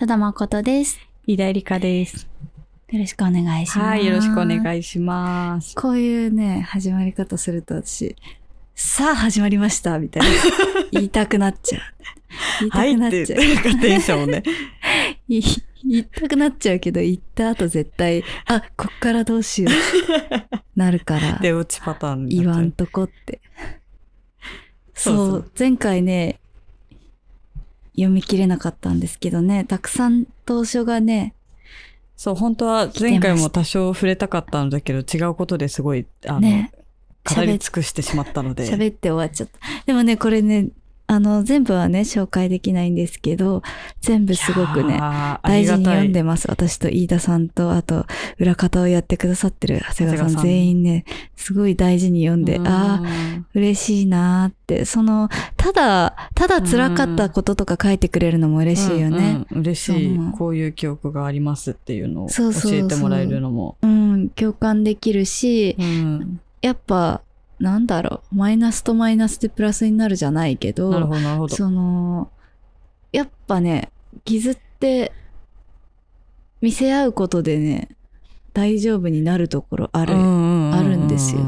ただまことです。井田理香です。よろしくお願いします。はい、よろしくおい。願いします。こういうね、始まり方すると私、さあ始まりましたみたいな。言いたくなっちゃう。言いたはいくなっちゃう。って言って、テンションをね。言いたくなっちゃうけど、言った後絶対、あ、こっからどうしよう。なるから。出落ちパターン言わんとこって。そう前回ね、読み切れなかったんですけどね、たくさん当初がね、そう、本当は前回も多少触れたかったのだけど、違うことですごい、あの、ね、語り尽くしてしまったので。喋って終わっちゃった。でもね、これね、あの、全部はね、紹介できないんですけど、全部すごくね、大事に読んであます。私と飯田さんと、あと、裏方をやってくださってる長谷川さん全員ね、すごい大事に読んで、ああ、うん嬉しいなーって、その、ただ、ただ辛かったこととか書いてくれるのも嬉しいよね。うんうん嬉しい。こういう記憶がありますっていうのを教そうそうそうえてもらえるのも。うん、共感できるし、うん。やっぱ、なんだろう、マイナスとマイナスでプラスになるじゃないけど、なるほど、なるほど。その、やっぱね、傷って、見せ合うことでね、大丈夫になるところある。ああるんですよ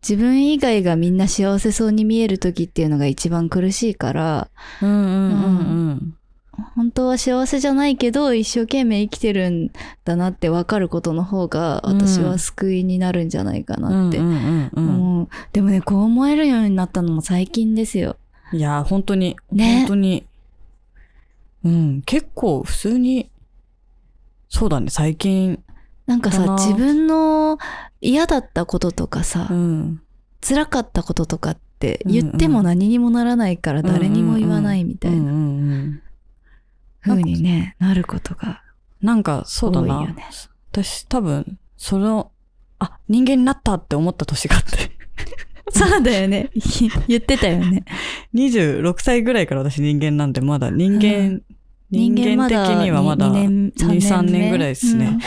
自分以外がみんな幸せそうに見える時っていうのが一番苦しいから、うん。うんうんうんうん。本当は幸せじゃないけど一生懸命生きてるんだなって分かることの方が私は救いになるんじゃないかなって。でもねこう思えるようになったのも最近ですよ。いや、本当に、ね。本当に、うん、結構普通に、そうだね、最近、なんかさ自分の嫌だったこととかさ、うん、辛かったこととかって言っても何にもならないから誰にも言わないみたいな風にねなることがなんか、そうだな。私、多分、その、あ、人間になったって思った年があって。そうだよね。言ってたよね。26歳ぐらいから私人間なんで、まだ人間、うん。人間的にはまだ2年2 3年ぐらいですね。うん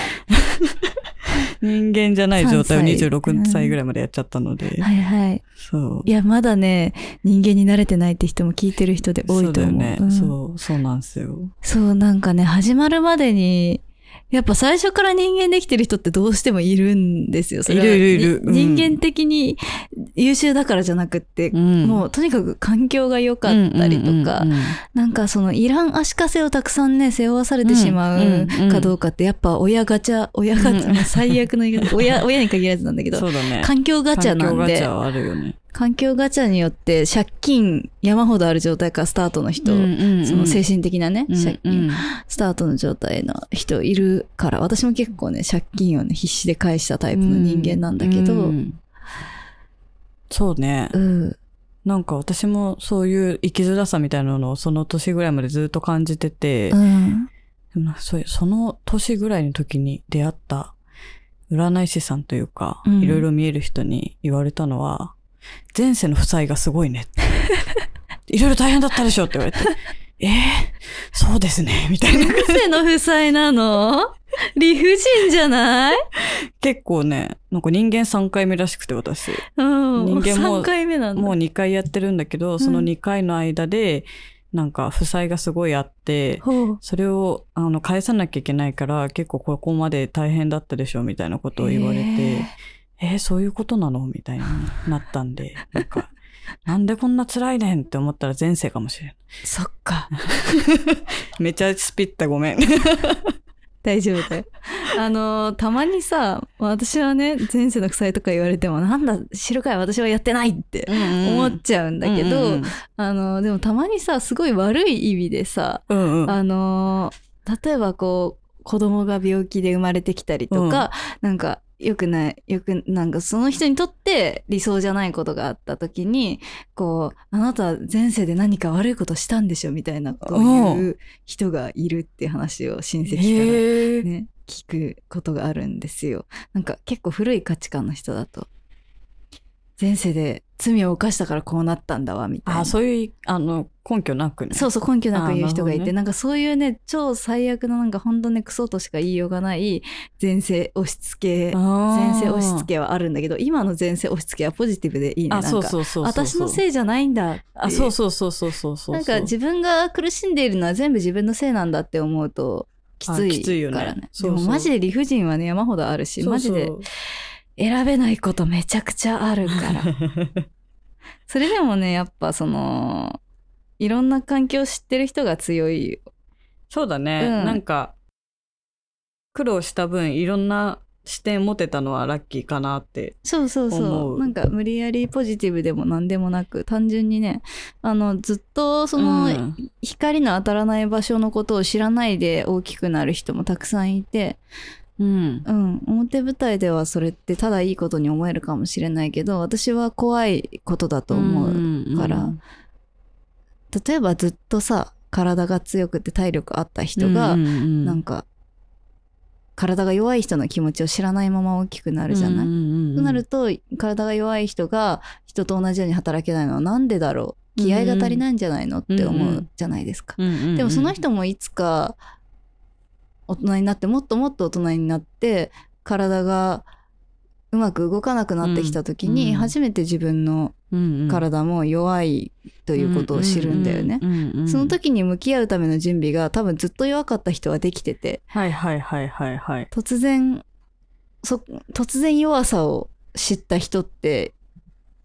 人間じゃない状態を3歳26歳ぐらいまでやっちゃったので、はいはい。そう。いや、まだね、人間に慣れてないって人も聞いてる人で多いと思う。そうだよね、うんそう、そうなんですよ。そう、なんかね、始まるまでに、やっぱ最初から人間できてる人ってどうしてもいるんですよ。それ。はいるいるいる。うん。に人間的に優秀だからじゃなくって、うん。もうとにかく環境が良かったりとか、なんかそのいらん足かせをたくさんね、背負わされてしまうかどうかって、やっぱ親ガチャ、親ガチャ、最悪の言い方、親、親に限らずなんだけど、そうだね。環境ガチャなんで。環境ガチャ、はあるよね。環境ガチャによって借金山ほどある状態からスタートの人、うんうんうんその精神的なね、借金、うんうんスタートの状態の人いるから、私も結構ね、借金をね、必死で返したタイプの人間なんだけど、ううん。んそうね。なんか私もそういう生きづらさみたいなのをその年ぐらいまでずっと感じてて、うん。そうその年ぐらいの時に出会った占い師さんというか、うんいろいろ見える人に言われたのは、前世の負債がすごいね。いろいろ大変だったでしょって言われて、えー、そうですね、みたいな。癖の負債なの？理不尽じゃない？結構ね、なんか人間3回目らしくて私。うん。人間も3回目なんだ。もう2回やってるんだけど、その2回の間で、なんか負債がすごいあって。それをあの返さなきゃいけないから結構ここまで大変だったでしょみたいなことを言われてへえーそういうことなの？みたいになったんで なんかなんでこんな辛いねんって思ったら前世かもしれん。そっか。めちゃスピったごめん。大丈夫だよ。あの、たまにさ、私はね、前世の負債とか言われても、なんだ、知るかい私はやってないって思っちゃうんだけど、うんうんあの、でもたまにさ、すごい悪い意味でさ、うんうん。あの、例えばこう、子供が病気で生まれてきたりとか、なんか、よくない、よく、なんかその人にとって理想じゃないことがあった時に、こう、あなたは前世で何か悪いことしたんでしょみたいなことを言う人がいるっていう話を親戚からね、聞くことがあるんですよ。なんか結構古い価値観の人だと、前世で罪を犯したからこうなったんだわ、みたいな。あ、そういう、あの、根拠なくね。そうそう、根拠なく言う人がいて、なねなんかそういうね、超最悪な、なんか本当ね、クソとしか言いようがない前世押し付け、前前世押し付けはあるんだけど、今の前世押し付けはポジティブでいいね。なあ、んかそうそうそうそう。私のせい。いじゃないんだ。あ、そうそうそうそうそうそう。なんか自分が苦しんでいるのは全部自分のせいなんだって思うと、きついからね。そうそうでもマジで理不尽はね、山ほどあるし、そうそうマジで選べないことめちゃくちゃあるから。それでもね、やっぱその、いろんな環境を知ってる人が強いよ。そうだね。うんなんか、苦労した分、いろんな視点持てたのはラッキーかなって。そうそうそう。なんか無理やりポジティブでも何でもなく、単純にね、あの、ずっとその、うん光の当たらない場所のことを知らないで大きくなる人もたくさんいて、うん。うん、表舞台ではそれってただいいことに思えるかもしれないけど、私は怖いことだと思う。から。例えばずっとさ、体が強くて体力あった人が、なんかか、体が弱い人の気持ちを知らないまま大きくなるじゃない？いとなると、体が弱い人が人と同じように働けないの。はなんでだろう？気合が足りないんじゃないの？って思うじゃないですか。でもその人もいつか大人になってもっともっと大人になって体がうまく動かなくなってきた時にうん初めて自分の体も弱いということを知るんだよね。その時に向き合うための準備が多分ずっと弱かった人はできててはいはいはいはいはい。突然そ突然弱さを知った人って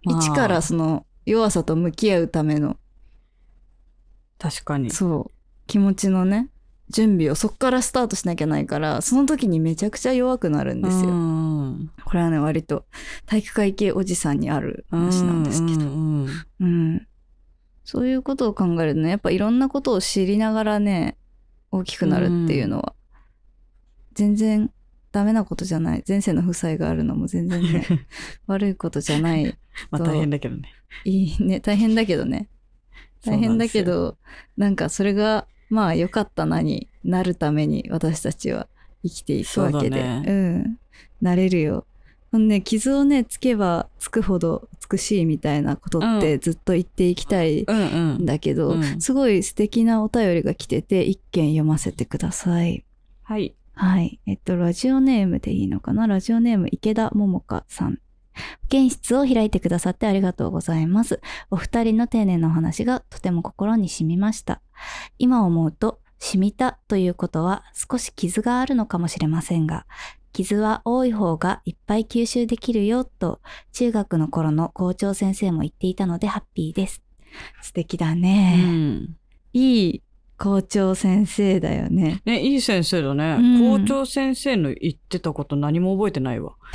まあ一からその弱さと向き合うための確かに。そう気持ちのね準備をそっからスタートしなきゃないからその時にめちゃくちゃ弱くなるんですよ。うん。これはね割と体育会系おじさんにある話なんですけど、うんそういうことを考えるとね。やっぱいろんなことを知りながらね大きくなるっていうのは、全然ダメなことじゃない。前世の負債があるのも全然ね 悪いことじゃない まあ大変だけどね。いいね。大変だけどね。大変だけどなんかそれがまあ良かったなになるために私たちは生きていくわけで。そうだね。うん。なれるよ。ほんでね傷をねつけばつくほど美しいみたいなことってずっと言っていきたいうんうん。んだけど、うん。すごい素敵なお便りが来てて一件読ませてください。はい。はい。えっと、ラジオネームでいいのかな？ラジオネーム池田桃香さん。保健室を開いてくださってありがとうございます。お二人の丁寧なお話がとても心に染みました。今思うと、染みたということは少し傷があるのかもしれませんが、傷は多い方がいっぱい吸収できるよと中学の頃の校長先生も言っていたのでハッピーです。素敵だうね。んいい校長先生だよね。ね、いい先生だね。うん校長先生の言ってたこと何も覚えてないわ。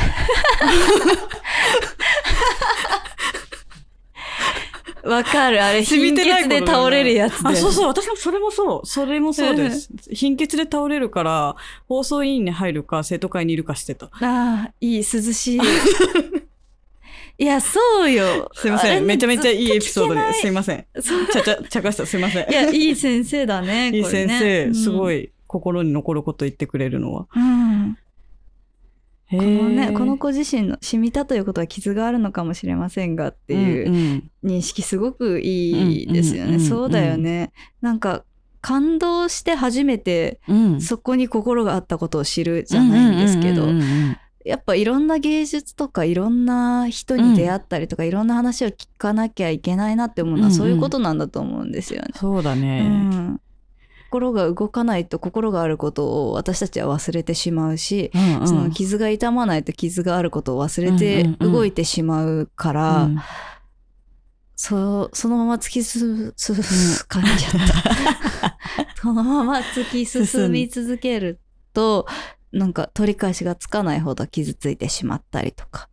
わかる。あれ、貧血で倒れるやつだよあ、ねそうそう、私もそれもそう。それもそうです。貧血で倒れるから、放送委員に入るか、生徒会にいるかしてた。ああ、いい、涼しい。いや、そうよ。すいません。めちゃめちゃいいエピソードで。すいません。ちゃちゃ、ちゃかした。すいません。いや、いい先生だね。いい先生、すごい。い心に残ること言ってくれるのは。うん。ここのね、この子自身の染みたということは傷があるのかもしれませんがっていううん認識すごくいいですよね。そうだよね。なんか、感動して初めてうん。そこに心があったことを知るじゃないんですけどやっぱいろんな芸術とかいろんな人に出会ったりとか、いろんな話を聞かなきゃいけないなって思うのは、うんうん。そういうことなんだと思うんですよね。そうだうね。ん、心が動かないと心があることを私たちは忘れてしまうし、うんうん。その傷が痛まないと傷があることを忘れてうんうんうん。動いてしまうから、うん。そうそのまま突き進す、噛ん。じゃった。そのまま突き進み続けると、なんか取り返しがつかないほど傷ついてしまったりとか、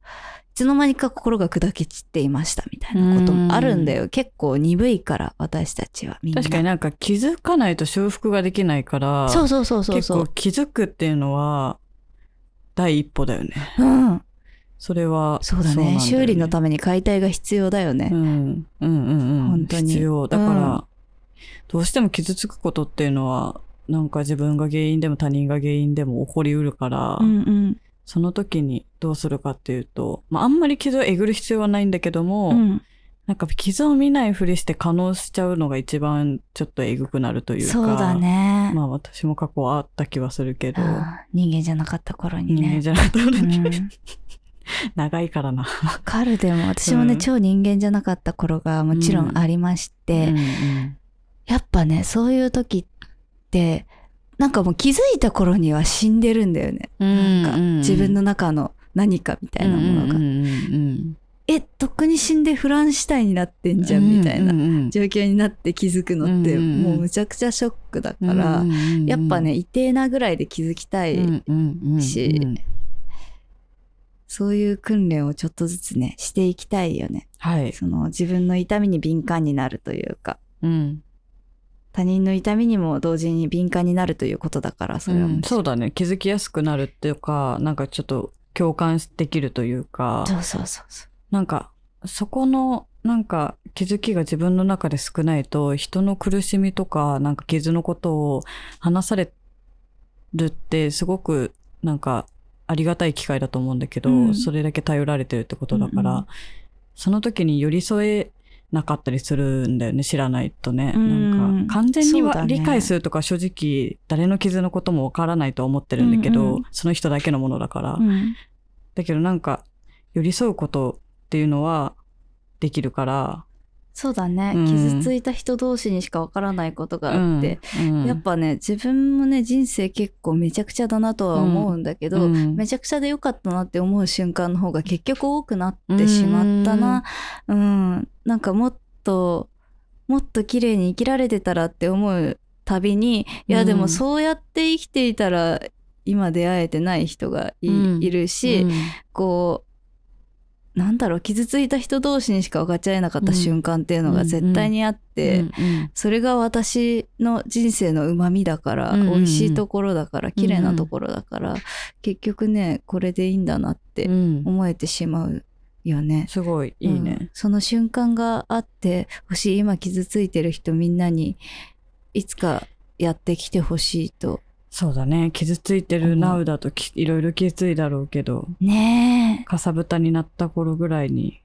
いつの間にか心が砕け散っていましたみたいなこともあるんだよ。結構鈍いから、私たちはみんな。確かになんか気づかないと修復ができないから、そうそうそうそう結構そう。気づくっていうのは、第一歩だよね。うん。それは。そうだね。なんよ修理のために解体が必要だよね。うん。うんうんうん。本当に必要。だから、うんどうしても傷つくことっていうのは、なんか自分が原因でも他人が原因でも起こりうるから、うんうん。その時にどうするかっていうと、まあ、あんまり傷をえぐる必要はないんだけども、うんなんか傷を見ないふりして可能しちゃうのが一番ちょっとえぐくなるというか。そうだ。ね。まあ私も過去あった気はするけど、うん人間じゃなかった頃にね。人間じゃなかった頃にうん 長いからな。わかるでも私もね、うん超人間じゃなかった頃がもちろんありまして、うんうんやっぱねそういう時ってなんかもう気づいた頃には死んでるんだよね、なんか自分の中の何かみたいなものが、えとっくに死んでフランシュタインになってんじゃんみたいな状況になって気づくのってもうむちゃくちゃショックだから、やっぱね、一定なぐらいで気づきたい、しそういう訓練をちょっとずつねしていきたいよね。はい。その自分の痛みに敏感になるというか。うん他人の痛みにも同時に敏感になるということだからそれは。もうんそうだね。気づきやすくなるっていうか、なんかちょっと共感できるというか、そうそうそうそう。なんかそこのなんか気づきが自分の中で少ないと人の苦しみとかなんか傷のことを話されるってすごくなんかありがたい機会だと思うんだけど、うん。それだけ頼られてるってことだから、うんうん。その時に寄り添えなかったりするんだよね知らないとね、うん。なんか完全には理解するとか正直誰の傷のこともわからないとは思ってるんだけど、うんうん。その人だけのものだから、うん。だけどなんか寄り添うことっていうのはできるからそうだね、うん。傷ついた人同士にしかわからないことがあって、、うん。やっぱね自分もね人生結構めちゃくちゃだなとは思うんだけど、うん。めちゃくちゃでよかったなって思う瞬間の方が結局多くなってしまったな。うん、なんかもっともっと綺麗に生きられてたらって思うたびにいやうん。でもそうやって生きていたら今出会えてない人がい,、るし、うん。こうなんだろう傷ついた人同士にしか分かっちゃえなかった瞬間っていうのが絶対にあって、うん。うん。それが私の人生の旨味だから、うん。うんうん美味しいところだから綺麗なところだから、結局ねこれでいいんだなってうん。思えてしまうよね。すごいいいうん。ね。その瞬間があってほしい今傷ついてる人みんなにいつかやってきてほしいとそうだね。傷ついてるナウだときいろいろ傷ついだろうけど、ねえ。かさぶたになった頃ぐらいに。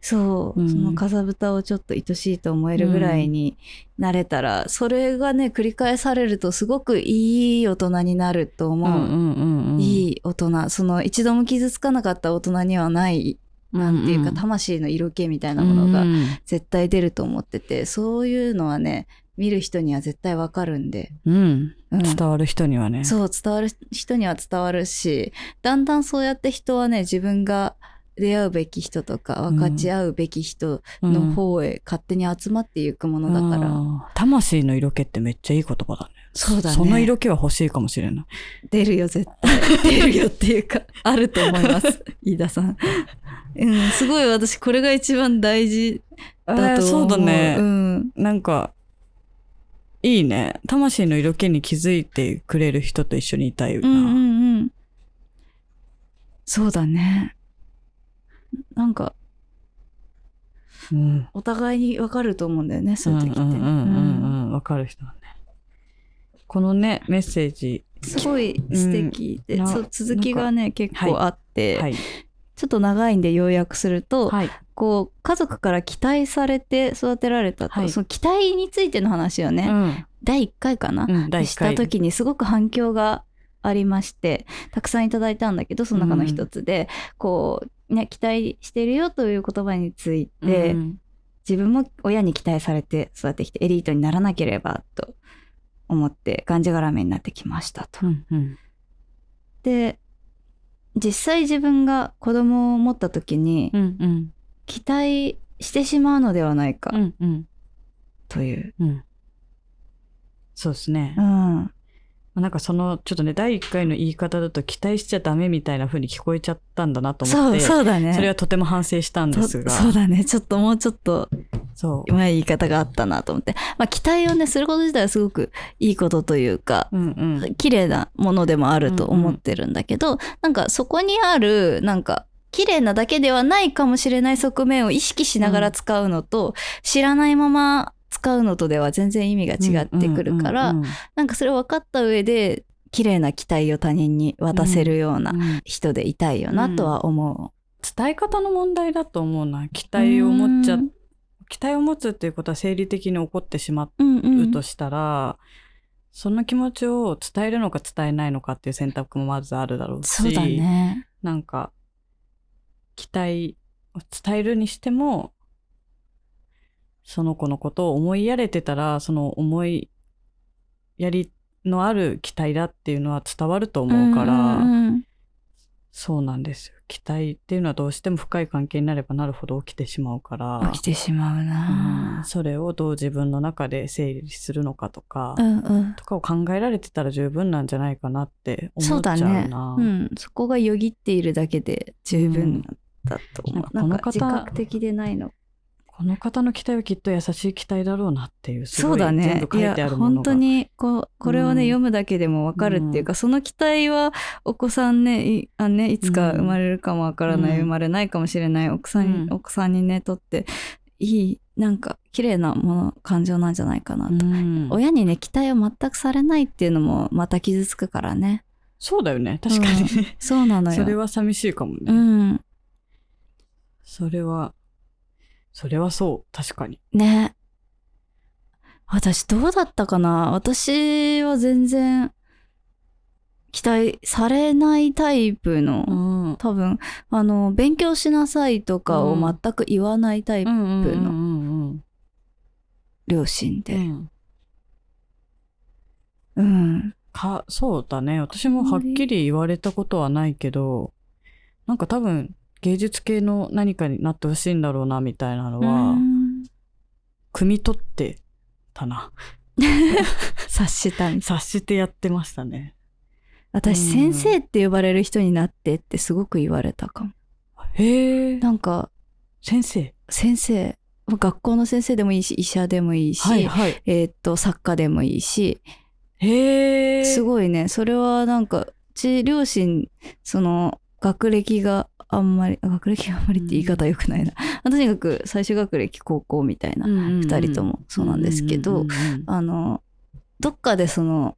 そう、うん。そのかさぶたをちょっと愛しいと思えるぐらいになれたら、それがね繰り返されるとすごくいい大人になると思う、んいい大人。その一度も傷つかなかった大人にはないなんていうか、うんうん魂の色気みたいなものがうん。絶対出ると思っててそういうのはね見る人には絶対わかるんで、うん。うん。伝わる人にはね。そう伝わる人には伝わるしだんだんそうやって人はね自分が出会うべき人とか分かち合うべき人の方へ勝手に集まっていくものだから、あー。魂の色気ってめっちゃいい言葉だね。そうだね。その色気は欲しいかもしれない。出るよ絶対。出るよっていうかあると思います。飯田さん、うん、すごい私これが一番大事だと思う、えーそうだね。うん、なんか、いいね。魂の色気に気づいてくれる人と一緒にいたいな。うんうんうんそうだねなんかうんお互いに分かると思うんだよねそういう時って、うんうんうんうんうん。わかる人はね。このね、メッセージ。すごい素敵で、うん続きがね結構あって、はい。ちょっと長いんで要約すると、はい。こう家族から期待されて育てられたと、はいその期待についての話をね、うん。第1回かな、うん、第1した回。時にすごく反響がありましてたくさんいただいたんだけどその中の一つで、こうね期待してるよという言葉について、うん自分も親に期待されて育ってきてエリートにならなければと思ってがんじがらめになってきましたと。うんうんで実際自分が子供を持った時にうんうん期待してしまうのではないかうんうんという。うんそうですねう。んなんかその、ちょっとね、第1回の言い方だと期待しちゃダメみたいな風に聞こえちゃったんだなと思そうって、そうだね。それはとても反省したんとですが、そうだね。ちょっともうちょっとそう。うまい言い方があったなと思って。まあ期待をね、すること自体はすごくいいことというか、うんうん。綺麗なものでもあると思ってるんだけど、なんかそこにある、なんか、綺麗なだけではないかもしれない側面を意識しながら使うのと、知らないまま使うのとでは全然意味が違ってくるから、うんうんうん。なんかそれを分かった上で綺麗な期待を他人に渡せるようなうん人でいたいよなとは思伝え方の問題だと思うな。期待を持っちゃうん期待を持つっていうことは生理的に起こってしまう。うんううとしたら、その気持ちを伝えるのか伝えないのかっていう選択もまずあるだろうしそうだね。なんか期待を伝えるにしてもその子のことを思いやれてたらその思いやりのある期待だっていうのは伝わると思うから、うんうんうんそうなんですよ期待っていうのはどうしても深い関係になればなるほど起きてしまうから起きてしまううんな。それをどう自分の中で整理するのかとか、うんうん。とかを考えられてたら十分なんじゃないかなってそう思っちゃだね。うな。うん。そこがよぎっているだけで十分だと思う。うんなんか自この方覚的でないの。この方の期待はきっと優しい期待だろうなっていうそうだね。いてあるものが。本当にこうこれをね、うん。読むだけでもわかるっていうか、その期待はお子さんねいあねいつか生まれるかもわからない、うん。生まれないかもしれない奥さんに、うん。奥さんにねとっていいなんか綺麗なもの感情なんじゃないかなと、うん。親にね期待を全くされないっていうのもまた傷つくからね。そうだよね。確かに。ね、そうなのよ。それは寂しいかもね、うん。それはそれはそう確かに。ね。私どうだったかな？私は全然期待されないタイプの、ん。多分あの勉強しなさいとかを全く言わないタイプうんうんうんのうん。両親で。うん。うん。かそうだね。私もはっきり言われたことはないけどなんか多分芸術系の何かになってほしいんだろうなみたいなのは、うん。汲み取ってたな。察したみたい察してやってましたね。私うん先生って呼ばれる人になってってすごく言われたかも。へえ。なんか先生？先生。学校の先生でもいいし医者でもいいし、はいはい。えーっと作家でもいいし。へえ。すごいね。それはなんかうち両親その学歴があんまりあ学歴があんまりって言い方よくないな、とにかく最終学歴高校みたいな、二二人ともそうなんですけどあのどっかでその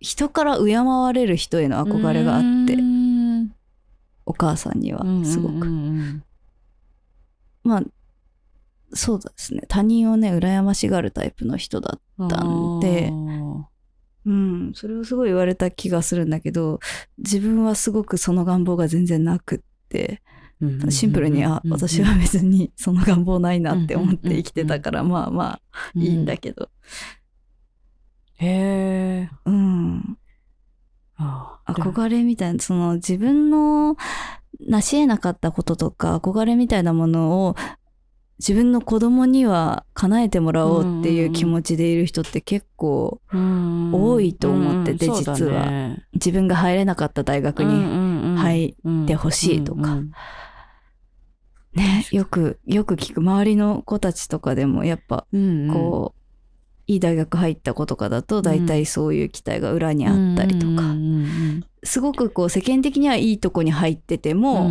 人から敬われる人への憧れがあってお母さんにはすごく、まあそうですね。他人をね羨ましがるタイプの人だったんでうん、それをすごい言われた気がするんだけど自分はすごくその願望が全然なくってシンプルにあ私は別にその願望ないなって思って生きてたからまあまあいいんだけど。へえ。うん。憧れみたいなその自分の成し得なかったこととか憧れみたいなものを自分の子供には叶えてもらおうっていう気持ちでいる人って結構多いと思ってて実は。ね自分が入れなかった大学に入ってほしいとか。ね、よく、よく聞く。周りの子たちとかでもやっぱこう、いい大学入った子とかだと大体そういう期待が裏にあったりとか、すごくこう世間的にはいいとこに入ってても、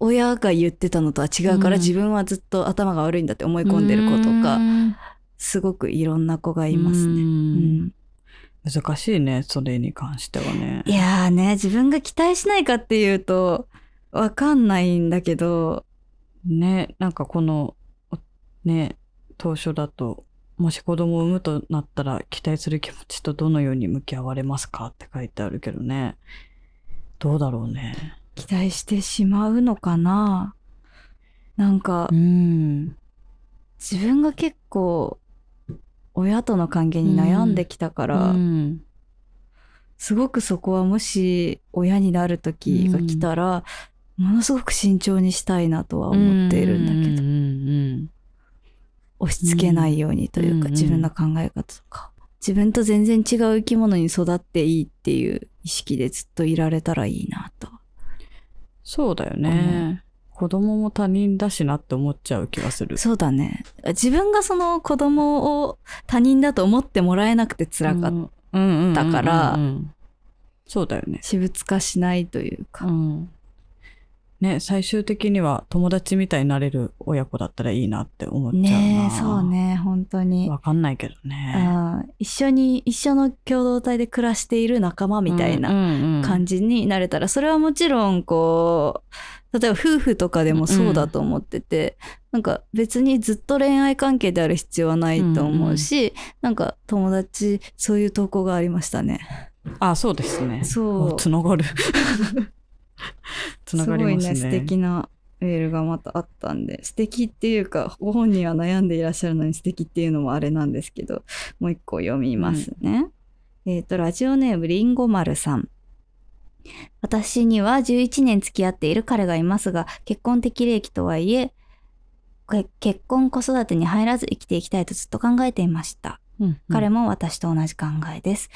親が言ってたのとは違うからうん。自分はずっと頭が悪いんだって思い込んでる子とか、すごくいろんな子がいますね。うん。難しいねそれに関してはね。いやーね、自分が期待しないかっていうと、わかんないんだけど、ねなんかこのおね当初だともし子供を産むとなったら期待する気持ちとどのように向き合われますかって書いてあるけどね。どうだろうね期待してしまうのかななんか、ん自分が結構、親との関係に悩んできたから、うんすごくそこはもし親になる時が来たら、ものすごく慎重にしたいなとは思っているんだけど、ど押し付けないようにというか、うん自分の考え方とか。自分と全然違う生き物に育っていいっていう意識でずっといられたらいいなと。そうだよね。子供も他人だしなって思っちゃう気がする。そうだね。自分がその子供を他人だと思ってもらえなくて辛かったからそうだよね。私物化しないというか。うんね、最終的には友達みたいになれる親子だったらいいなって思っちゃうな。ねえそう。ね本当にわかんないけどね。あー一緒に一緒の共同体で暮らしている仲間みたいなな感じになれたら、それはもちろんこう例えば夫婦とかでもそうだと思ってて、なんか別にずっと恋愛関係である必要はないと思うし、なんか友達そういう投稿がありましたね。あ、そうですね。そうつながる。つながりますね。すごいね素敵なメールがまたあったんで素敵っていうかご本人は悩んでいらっしゃるのに素敵っていうのもあれなんですけどもう一個読みますね。えっ、とラジオネームりんご丸さん。私には11年付き合っている彼がいますが結婚適齢期とはいえけ結婚子育てに入らず生きていきたいとずっと考えていました。うん彼も私と同じ考えです。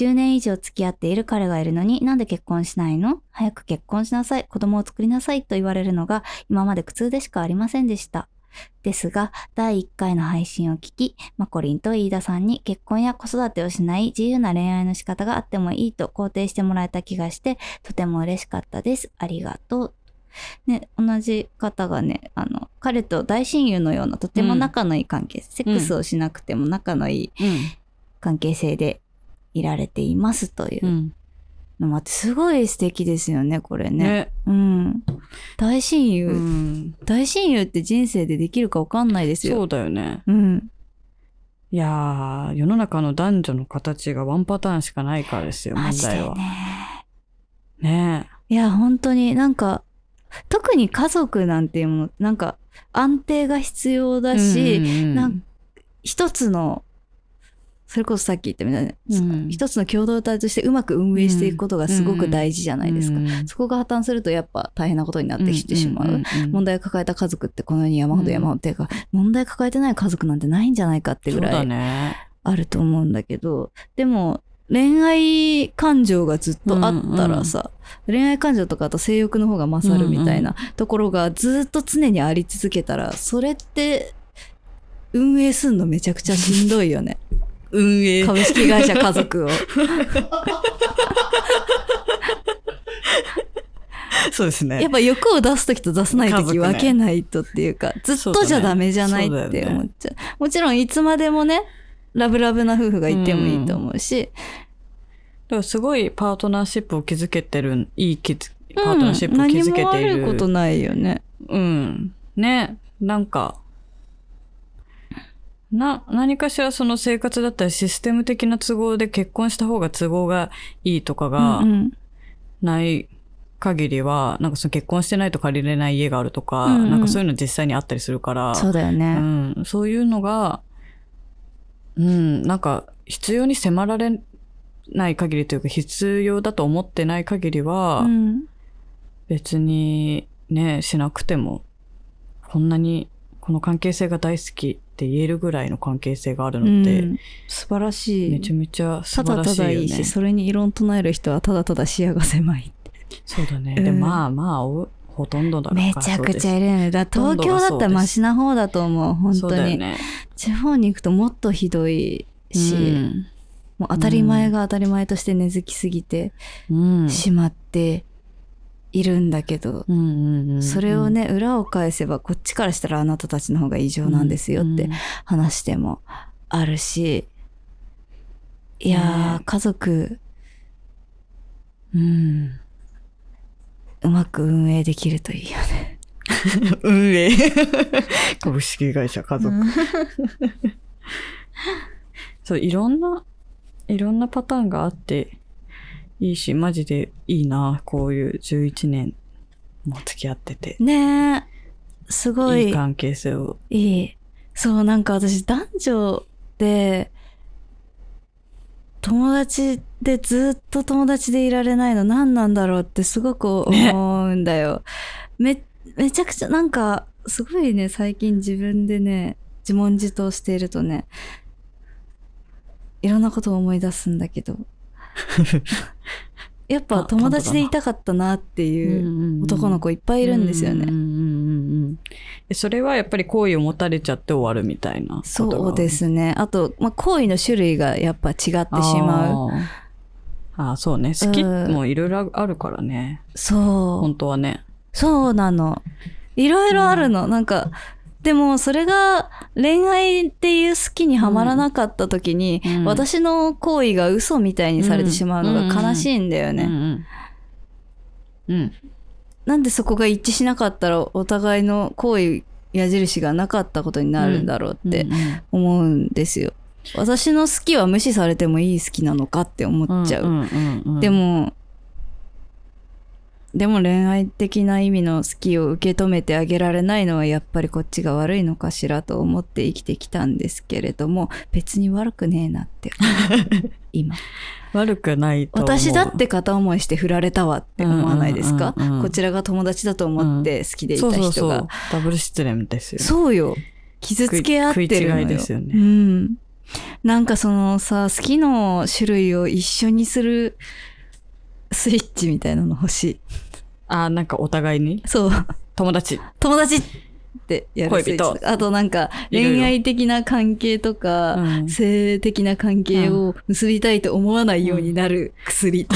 10年以上付き合っている彼がいるのになんで結婚しないの？早く結婚しなさい、子供を作りなさいと言われるのが今まで苦痛でしかありませんでした。ですが、第1回の配信を聞き、マコリンと飯田さんに結婚や子育てをしない自由な恋愛の仕方があってもいいと肯定してもらえた気がして、とても嬉しかったです。ありがとう。ね、同じ方がね、あの、彼と大親友のようなとても仲のいい関係、セックスをしなくても仲のいい関係性でいられていますといううん。のもあって、すごい素敵ですよね、これね。ね。うん。大親友、うん。大親友って人生でできるかわかんないですよ。そうだよね。うん。いやー、世の中の男女の形がワンパターンしかないからですよ、問題は。ね。ねいや、本当になんか、特に家族なんていうもの、なんか安定が必要だし、うんうんうんなん一つの、それこそさっき言ったみたいな、うん一つの共同体としてうまく運営していくことがすごく大事じゃないですか。うんそこが破綻するとやっぱ大変なことになってきてしまう。んんん問題を抱えた家族ってこの世に山ほど山ほどっていうか、問題抱えてない家族なんてないんじゃないかってぐらいね。あると思うんだけど、でも恋愛感情がずっとあったらさ、恋愛感情とかあと性欲の方が勝るみたいなところがずっと常にあり続けたら、それって運営すんのめちゃくちゃしんどいよね。運営。株式会社家族を。そうですね。やっぱ欲を出すときと出さないとき分けないとっていうか、ずっとじゃダメじゃないって思っちゃう。もちろんいつまでもね、ラブラブな夫婦がいてもいいと思うし、だからすごいパートナーシップを築けてる、いいパートナーシップを築けている。うん、何も悪いことないよね。うん。ね。なんか、な、何かしらその生活だったりシステム的な都合で結婚した方が都合がいいとかがうんうんない限りは、なんかその結婚してないと借りれない家があるとか、うんうん。なんかそういうの実際にあったりするから、そうだよね。うん、そういうのが、うん、なんか必要に迫られない限りというか必要だと思ってない限りは、うん。別にね、しなくても、こんなにこの関係性が大好きって言えるぐらいの関係性があるのって、うん素晴らしい。めちゃめちゃ素ただた晴らしいよね。だいいし、それに異論唱える人はただただ視野が狭い。そうだね。うんで、まあまあ、おほとんどだめちゃくちゃいるよね。だ東京だったらマシな方だと思う、本当に。ね。地方に行くともっとひどいし、うんもう当たり前が当たり前として根付きすぎてうん。しまっているんだけど、うんうんうんそれを、ね、裏を返せばこっちからしたらあなたたちの方が異常なんですよってうん話してもあるし、いやー、ね家族うん。うまく運営できるといいよね。運営。株式会社家族。そう、いろんな、いろんなパターンがあっていいし、マジでいいな、こういう11年も付き合ってて。ねえ、すごいいい関係性を。いい。そう、なんか私男女で、友達でずっと友達でいられないの何なんだろうってすごく思うんだよ。め、めちゃくちゃなんか、すごいね、最近自分でね、自問自答しているとね、いろんなことを思い出すんだけど、やっぱあ友達でいたかったなっていう男の子いっぱいいるんですよね。それはやっぱり好意を持たれちゃって終わるみたいな。そうですね。あと、まあ、行為の種類がやっぱ違ってしまう。あーあー、そうね。好きうんもいろいろあるからね。そう。本当はね。そうなの。いろいろあるの。なんか、でもそれが恋愛っていう好きにはまらなかった時に、うん私の行為が嘘みたいにされてしまうのが悲しいんだよね。うんうん。うん。なんでそこが一致しなかったらお互いの行為矢印がなかったことになるんだろうって思うんですよ。私の好きは無視されてもいい好きなのかって思っちゃう。で、も、でも恋愛的な意味の好きを受け止めてあげられないのはやっぱりこっちが悪いのかしらと思って生きてきたんですけれども、別に悪くねえなって。今。悪くないと。私だって片思いして振られたわって思わないですか、うんうんうんうんこちらが友達だと思って好きでいたそう人が。そうそう。ダブル失恋ですよ。そうよ。傷つけ合ってるのよ。食い食い違いですよねうん。なんかそのさ、好きの種類を一緒にするスイッチみたいなの欲しい。あ、なんかお互いに？そう。友達。友達ってやるスイッチ恋人あとなんか恋愛的な関係とか、うん性的な関係を結びたいと思わないようになる薬。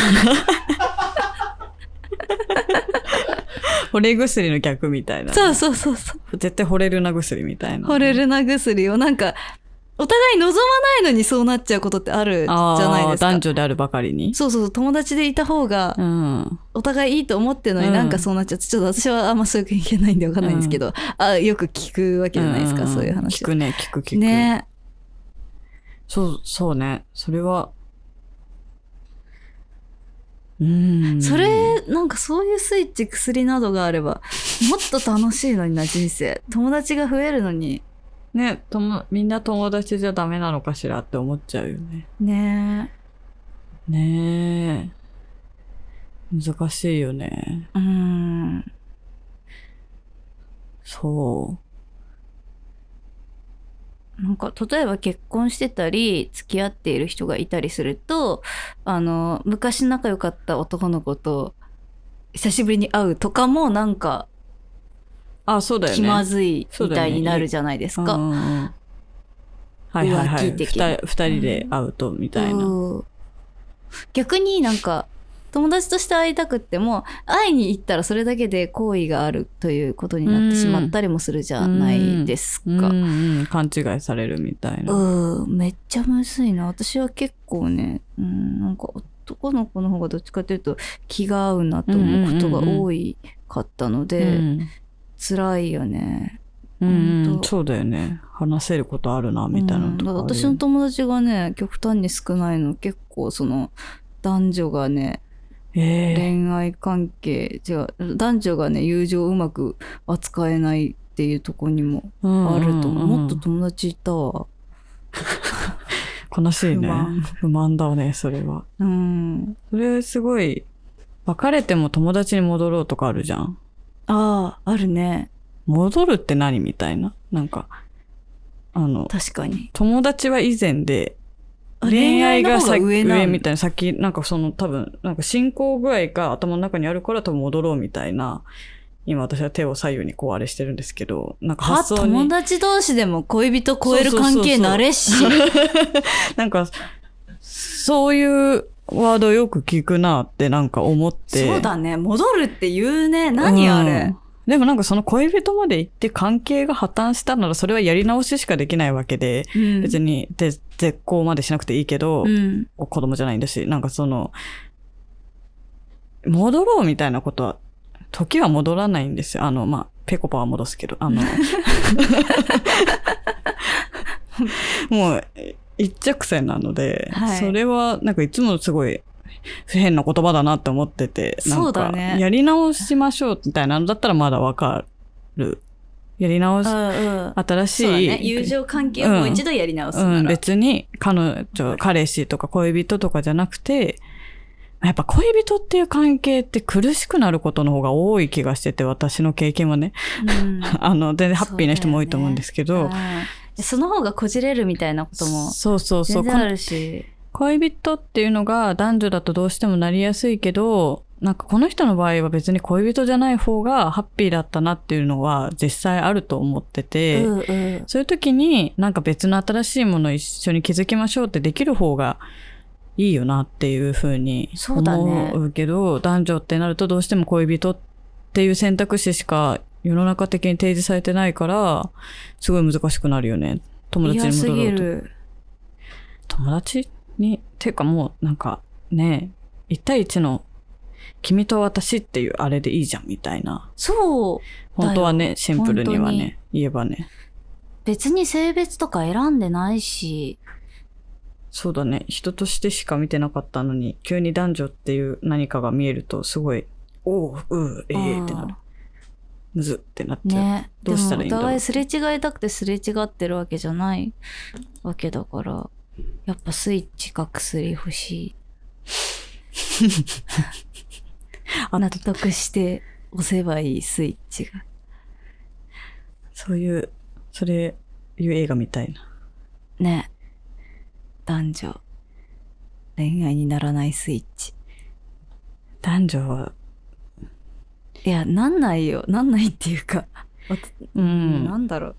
惚れ薬の逆みたいな。そうそうそうそう。絶対惚れるな薬みたいな。惚れるな薬をなんか、お互い望まないのにそうなっちゃうことってあるじゃないですか。男女であるばかりに？そうそう、友達でいた方がう、ん。お互いいいと思ってるのにうんなんかそうなっちゃって、ちょっと私はあんまそういう経験ないんでわかんないんですけど、あよく聞くわけじゃないですか、んんんそういう話聞くね、聞く聞く。ねそう、そうね。それは。うん。それ、なんかそういうスイッチ、薬などがあれば、もっと楽しいのにな、人生。友達が増えるのに。ね、とも、みんな友達じゃダメなのかしらって思っちゃうよね。ねねえ。難しいよね。え。うん。そなんか、例えば結婚してたり、付き合っている人がいたりすると、あの、昔仲良かった男の子と、久しぶりに会うとかもなんかう。あ、そうだよね。気まずいみたいになるじゃないですか。うんうんうんはいはいはい。二人で会うとみたいな。うん逆になんか友達として会いたくっても会いに行ったらそれだけで好意があるということになってしまったりもするじゃないですか。うんうん、勘違いされるみたいな。うん、めっちゃむずいな。私は結構ね、うん、なんか男の子の方がどっちかというと気が合うなと思うことが多いかったので、うん辛いよね。うんうんほんとそうだよね。話せることあるな、みたいなのとかうん私の友達がね、極端に少ないの結構その男女がね、ええ恋愛関係、違う、男女がね、友情をうまく扱えないっていうところにもあると思う。もっと友達いたわ。悲しいね不満。不満だね、それは。うん。それすごい、別れても友達に戻ろうとかあるじゃん。ああ、あるね。戻るって何みたいな？なんか、あの、確かに。友達は以前で、あ恋愛がさ恋愛の方が上なのみたいな、さっき、なんかその多分、なんか進行具合が頭の中にあるから多分戻ろうみたいな、今私は手を左右にこうあれしてるんですけど、なんかは、発想に。友達同士でも恋人超える関係なれっし。なんか、そういうワードよく聞くなってなんか思って。そうだね。戻るって言うね。何あれ。うんでもなんかその恋人まで行って関係が破綻したならそれはやり直ししかできないわけで、うん別にで絶交までしなくていいけど、うん。子供じゃないんだし、なんかその、戻ろうみたいなことは、時は戻らないんですよ。あの、まあ、ペコパは戻すけど、あの、もう、一直線なので、はいそれは、なんかいつもすごい、変な言葉だなって思ってて、なんか、ねやり直しましょうみたいなのだったらまだわかる。やり直し、うんうん。新しい、ね。友情関係をもう一度やり直すなら。うん、別に彼女、彼氏とか恋人とかじゃなくて、やっぱ恋人っていう関係って苦しくなることの方が多い気がしてて、私の経験はね。うん あの、全然ハッピーな人も多いと思うんですけど、うんその方がこじれるみたいなこともそうそうそう。るし。恋人っていうのが男女だとどうしてもなりやすいけど、なんかこの人の場合は別に恋人じゃない方がハッピーだったなっていうのは実際あると思ってて、うんうんそういう時になんか別の新しいものを一緒に築きましょうってできる方がいいよなっていうふうに思うけど、男女ってなるとどうしても恋人っっていう選択肢しか世の中的に提示されてないから、すごい難しくなるよね。友達に戻ろうと。友達に、ていうかもうなんかね、1対1の君と私っていうあれでいいじゃんみたいな。そう本当はね、シンプルにはね、言えばね。別に性別とか選んでないしそうだね。人としてしか見てなかったのに、急に男女っていう何かが見えると、すごい、おう、うう、ええってなる。むずってなっちゃう。ね。どうしたらいいんだろう。お互いすれ違いたくてすれ違ってるわけじゃないわけだからやっぱスイッチか薬欲しい。納得して押せばいいスイッチが。そういう、それ、いう映画みたいな。ね。男女恋愛にならないスイッチ。男女は、いやなんないよなんないっていうか、うん。なんだろう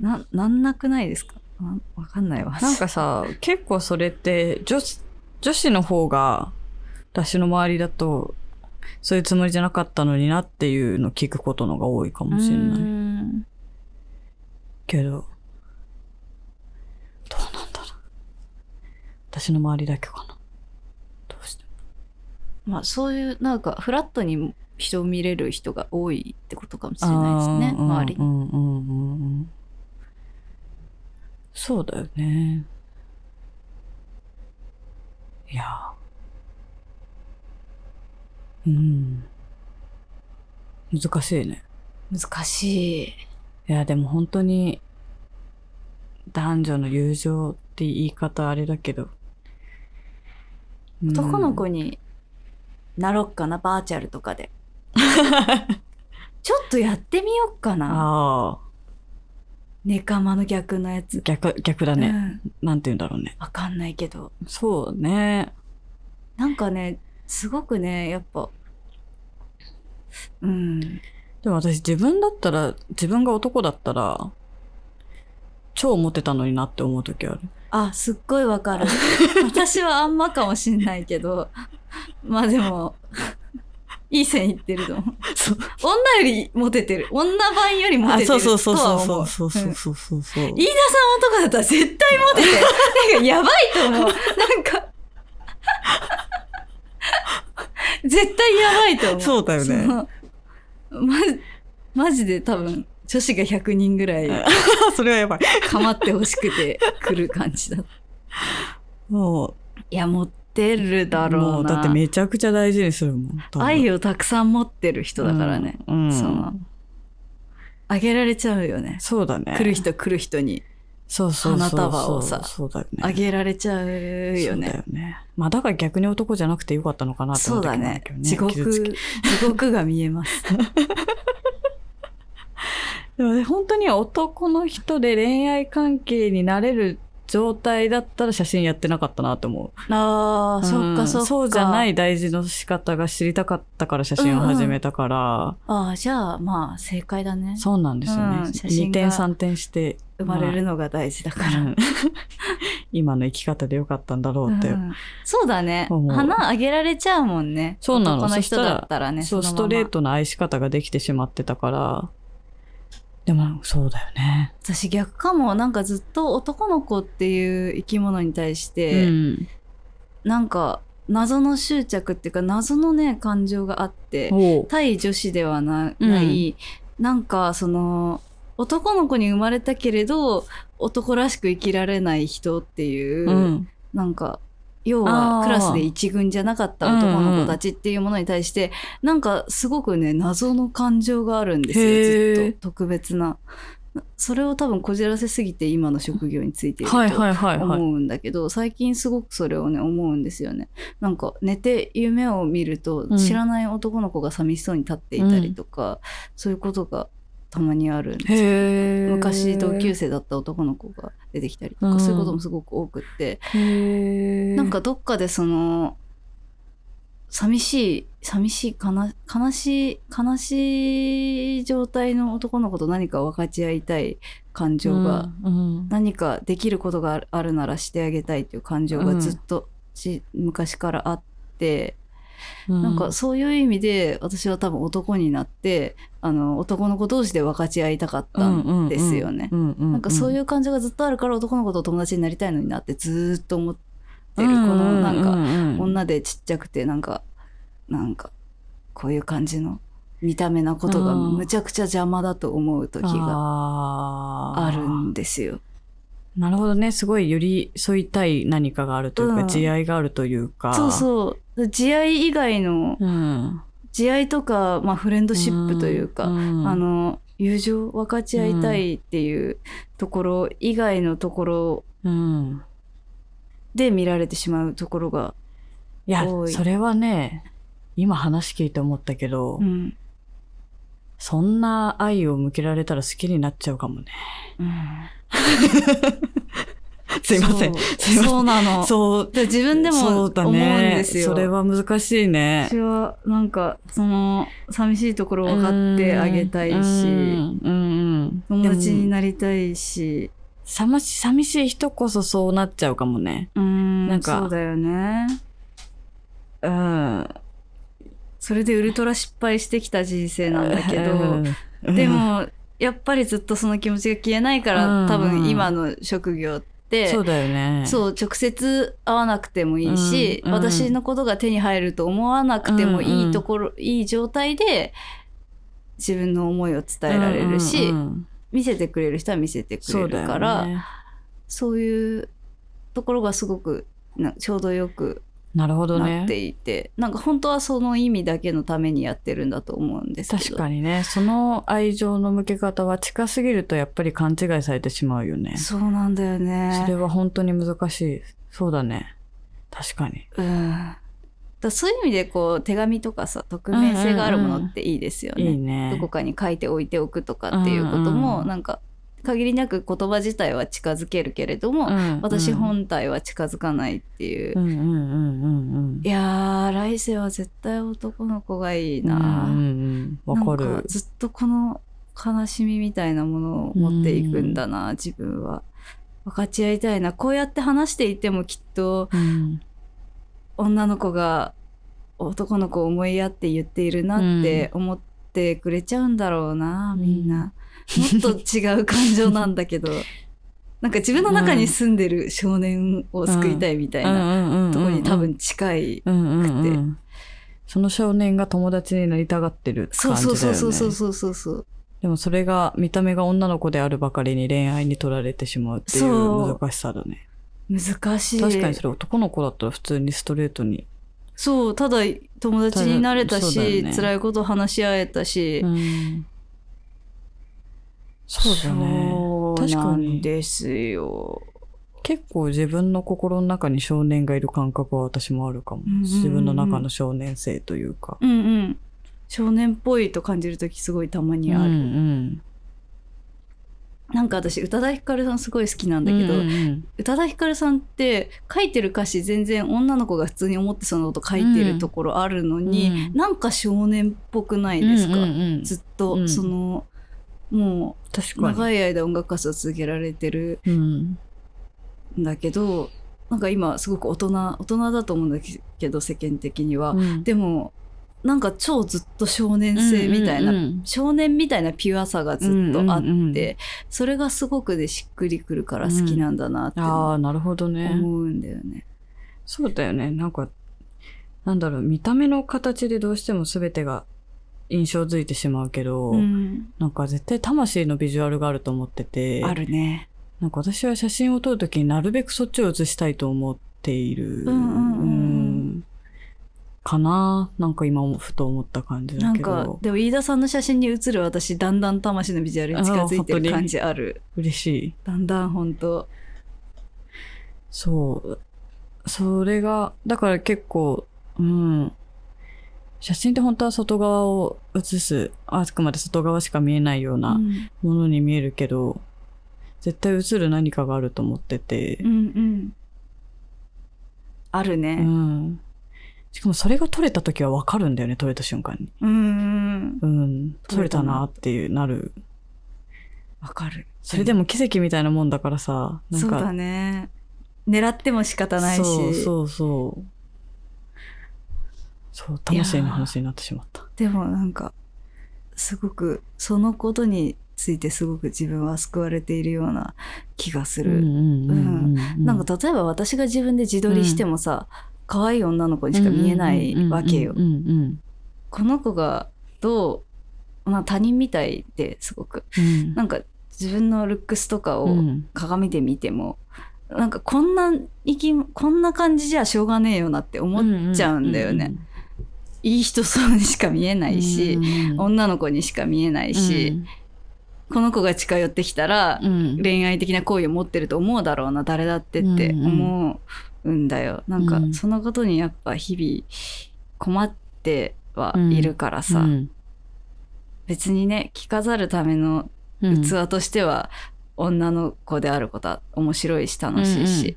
ななんなくないですか？なわかんないわなんかさ、結構それって、女子、女子の方が、私の周りだと、そういうつもりじゃなかったのになっていうのを聞くことのが多いかもしれうない。んけど、どうなんだろう。私の周りだけかな。どうしてまあそういうなんかフラットに人を見れる人が多いってことかもしれないですね周りに。うんうんうんうん。そうだよね。いや。うん。難しいね。難しい。いや、でも本当に、男女の友情って言い方あれだけど。うん男の子になろっかなバーチャルとかで。ちょっとやってみよっかな。ああ、ネカマの逆のやつ。逆、逆だね。うんなんて言うんだろうね。わかんないけど。そうね。なんかね、すごくね、やっぱ、うん。でも私自分だったら、自分が男だったら、超モテたのになって思う時ある。あ、すっごいわかる。私はあんまかもしんないけど、まあでも、いい線いってると思う。そう。女よりモテてる。女版よりモテあ、てるそうそうそうそうそうそううんそうそうそう。飯田さん男だったら絶対モテてる。なんかやばいと思う。なんか、絶対やばいと思う。そうだよねま、マジで多分、女子が100人ぐらいそれはやばい。構ってほしくて来る感じだ。もいや、持ってるだう、ろうな。もうだってめちゃくちゃ大事にするもん。愛をたくさん持ってる人だからね。うん。その、あげられちゃうよね。そうだね。来る人来る人にそうそうそうそう。花束をさそうだよね。あげられちゃうよそうだね。よね。まあだから逆に男じゃなくてよかったのかなってそうだ思った時もあるねけどね。地獄、地獄が見えます。でもね、本当に男の人で恋愛関係になれる状態だったら写真やってなかったなと思う。ああ、そっうんかそっか。そうじゃない大事の仕方が知りたかったから写真を始めたから、ああ、じゃあまあ正解だね。そうなんですよね。うん写真2が点3点して、生まれるのが大事だから。うん 今の生き方でよかったんだろうって。うんそうだね。花あげられちゃうもんね。そうなの男の人だったらね。そう、ストレートな愛し方ができてしまってたから、でもそうだよね。私逆かも。なんかずっと男の子っていう生き物に対して、うん。なんか謎の執着っていうか謎のね感情があって、対女子ではなうんない、なんかその男の子に生まれたけれど男らしく生きられない人っていう、うん。なんか要はクラスで一軍じゃなかった男の子たちっていうものに対して、なんかすごくね謎の感情があるんですよずっと特別な。それを多分こじらせすぎて今の職業についているとはいはいはいはい。思うんだけど、最近すごくそれをね思うんですよね。なんか寝て夢を見るとうん知らない男の子が寂しそうに立っていたりとか、そういうことがたまにあるんです昔同級生だった男の子が出てきたりとか、うん。そういうこともすごく多くって、なんかどっかでその寂しい寂しい悲しい悲しい状態の男の子と何か分かち合いたい感情が、うんうん。何かできることがあるならしてあげたいという感情がずっとし、昔からあってうなんかそういう意味で私は多分男になってあの男の子同士で分かち合いたかったんですよね。なんかそういうう感じがずっとあるから男の子と友達になりたいのになってずーっと思ってるこのなんかか女でちっちゃくてなんかなんかこういう感じの見た目なことがうんむちゃくちゃ邪魔だと思う時がああるんですよ。なるほどねすごい寄り添いたい何かがあるというか、うん慈愛があるというかそうそう慈愛以外のうん、慈愛とか、まあ、フレンドシップというか、ん。あの友情分かち合いたいっていうところ以外のところうん、で見られてしまうところが、いやそれはね今話聞いて思ったけど、うん。そんな愛を向けられたら好きになっちゃうかもね。うん すいません。そう。すいません。そうなの。そう。で自分でも思うんですよ。それは難しいね。私はなんかその寂しいところを分かってあげたいしうん。友達になりたいし。寂し寂しい人こそそうなっちゃうかもね。うん。なんか。そうだよね。うん。それでウルトラ失敗してきた人生なんだけど、うん。でもやっぱりずっとその気持ちが消えないから、うん。多分今の職業ってそうだよね。そう直接会わなくてもいいし、うんうん。私のことが手に入ると思わなくてもいいところ、いい状態で自分の思いを伝えられるし、うんうんうん。見せてくれる人は見せてくれるからそう,、ね。いうところがすごくなちょうどよくなるほどなっねていて、なんか本当はその意味だけのためにやってるんだと思うんですけど。確かにね。その愛情の向け方は近すぎるとやっぱり勘違いされてしまうよね。そうなんだよね。それは本当に難しい。そうだね。確かに。うん。だそういう意味でこう手紙とかさ匿名性があるものっていいですよね。いいね。どこかに書いておいておくとかっていうことも、うんうん。なんか限りなく言葉自体は近づけるけれども、うん私うん本体は近づかないっていう。いやー来世は絶対男の子がいいな。わかるずっとこの悲しみみたいなものを持っていくんだな、自分は。分かち合いたいな。こうやって話していてもきっとうん女の子が男の子を思いやって言っているなって思ってくれちゃうんだろうな、うんみんな。もっと違う感情なんだけど、なんか自分の中に住んでる少年を救いたいみたいなところに多分近い。うんうんうんくてうんその少年が友達になりたがってる感じだよねそうそうそうそうそうそう。でもそれが見た目が女の子であるばかりに恋愛に取られてしまうっていそうう難しさだね難しい。確かにそれ男の子だったら普通にストレートに、そう、ただ友達になれたし、よね辛いこと話し合えたし、そうだね。確かなにんですよ。結構自分の心の中に少年がいる感覚は私もあるかも、うんうんうん。自分の中の少年性というか、うんうん。少年っぽいと感じるときすごいたまにある。うんうん。なんか私、宇多田ヒカルさんすごい好きなんだけど、うんうん宇多田ヒカルさんって書いてる歌詞全然女の子が普通に思ってそのこと書いてるところあるのに、うん。なんか少年っぽくないですか、うんうんうん。ずっと、うん。そのもう確かに。長い間音楽活動を続けられてるうん。んだけどなんか今すごく大人大人だと思うんだけど世間的には、うん。でもなんか超ずっと少年性みたいな、うんうんうん。少年みたいなピュアさがずっとあって、うんうんうん。それがすごくでしっくりくるから好きなんだなってああなるほどね。思うんだよね。そうだよね。なんかなんだろう見た目の形でどうしても全てが印象づいてしまうけど、うん。なんか絶対魂のビジュアルがあると思っててあるね。なんか私は写真を撮るときになるべくそっちを写したいと思っている、うんうんうん。うんかななんか今ふと思った感じだけなんかどでも飯田さんの写真に写る私だんだん魂のビジュアルに近づいてる感じある。嬉しい。だんだん本当。そう。それがだから結構うん写真って本当は外側を写すあくまで外側しか見えないようなうんものに見えるけど、絶対映る何かがあると思っててう、んうんあるうねん。しかもそれが撮れた時は分かるんだよね、撮れた瞬間に。うんうんうん、撮れたなっていうなる。わかるそれでも奇跡みたいなもんだからさ、なんか。そうだね狙っても仕方ないしそうそうそう。そう、魂の話になってしまった。でもなんかすごくそのことについてすごく自分は救われているような気がする、なんか例えば私が自分で自撮りしてもさ、可愛い女の子にしか見えないわけよ。この子がどう、まあ他人みたいですごく。うんなんか自分のルックスとかをうん鏡で見ても、なんかこんな生き、こんな感じじゃしょうがねえよなって思っちゃうんだよね。いい人そうにしか見えないし、女の子にしか見えないし、この子が近寄ってきたら、うん。恋愛的な行為を持ってると思うだろうな、誰だってって思うんだよ。なんかうん。そのことにやっぱ日々困ってはいるからさ、うん。別にね、着飾るためのうん。器としては、女の子であることは面白いし楽しいし、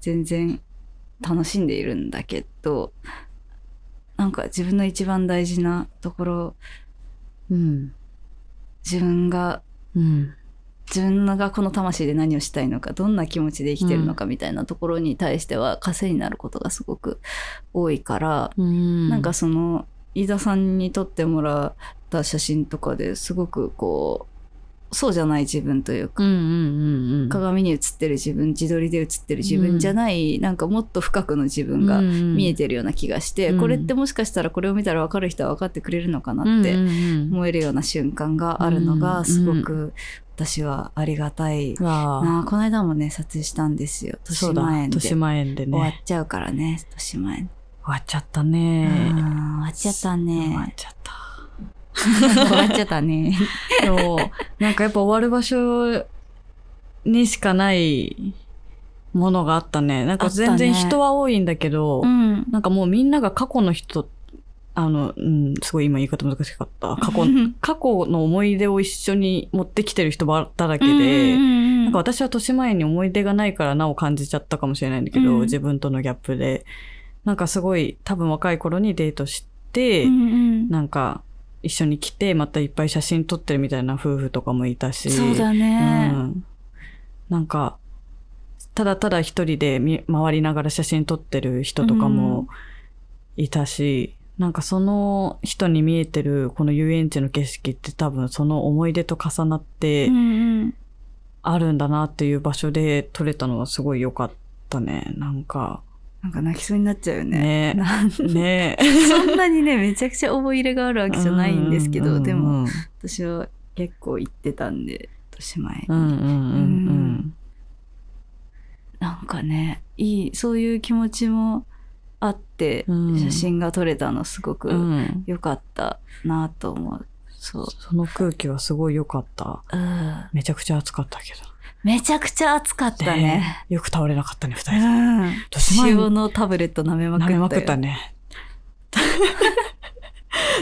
全然楽しんでいるんだけど、なんか自分の一番大事なところ、うん。自分がうん。自分がこの魂で何をしたいのかどんな気持ちで生きてるのかみたいなところに対しては枷になることがすごく多いから、うん。なんかその飯田さんに撮ってもらった写真とかですごくこうそうじゃない自分というか、うんうんうんうん鏡に映ってる自分自撮りで映ってる自分じゃない、なんかもっと深くの自分が見えてるような気がして、うん。これってもしかしたらこれを見たら分かる人は分かってくれるのかなってうんうん思えるような瞬間があるのうんがすごく私はありがたい。なあこの間もね撮影したんですよ。そうだ豊島園で豊島園で終わっねちゃうからね豊島園終わっちゃったうねん終わっちゃった終わねっちゃった終わっちゃったねでもなんかやっぱ終わる場所にしかないものがあったね。なんか全然人は多いんだけど、うんなんかもうみんなが過去の人、あの、うん、すごい今言い方難しかった。過去、過去の思い出を一緒に持ってきてる人ばだらけで、ななんか私は豊島園に思い出がないからなお感じちゃったかもしれないんだけど、うん自分とのギャップで。なんかすごい多分若い頃にデートして、うんうんなんか一緒に来てまたいっぱい写真撮ってるみたいな夫婦とかもいたし。そうだね、うん。なんか、ただただ一人で見回りながら写真撮ってる人とかもいたし、なんかその人に見えてるこの遊園地の景色って多分その思い出と重なってうんうんあるんだなっていう場所で撮れたのはすごい良かったね。なんか、なんか泣きそうになっちゃうよね。ね。なんね。そんなにねめちゃくちゃ思い入れがあるわけじゃないんですけど、でもうん私は結構行ってたんで豊島園、うんうんうんなんかねいいそういう気持ちもあって、うん。写真が撮れたのすごくうん。うん。良かったなと思う。そう、その空気はすごい良かった。うん、めちゃくちゃ暑かったけど。めちゃくちゃ暑かったねえよく倒れなかったね、二う人で。ん豊島園塩のタブレット舐めまくったよ舐めまくったね。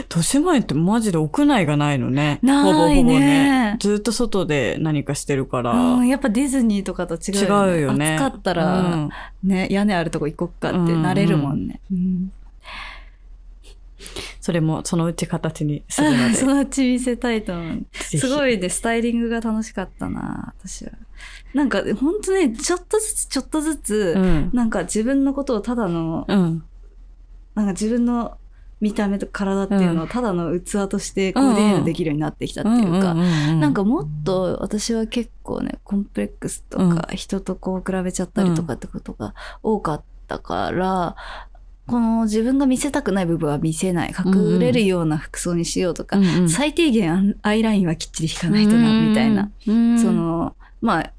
豊島園ってマジで屋内がないのね。ないねほぼほぼね。ずっと外で何かしてるから。うん、やっぱディズニーとかと違う違よね。うよね。暑かったら、うんね、屋根あるとこ行こっかってなれるもんね。うんそれもそのうち形にするので。そのうち見せたいと思う。すごいね、スタイリングが楽しかったな、私は。なんか、ほんとね、ちょっとずつちょっとずつ、うん。なんか自分のことをただの、うん。なんか自分の見た目と体っていうのをただの器としてコーディネートできるようになってきたっていうか、なんかもっと私は結構ね、コンプレックスとか、人とこう比べちゃったりとかってことが多かったから、この自分が見せたくない部分は見せない。隠れるような服装にしようとか、うんうん最低限アイラインはきっちり引かないとな、みたいな。、うんそ、の、まあ、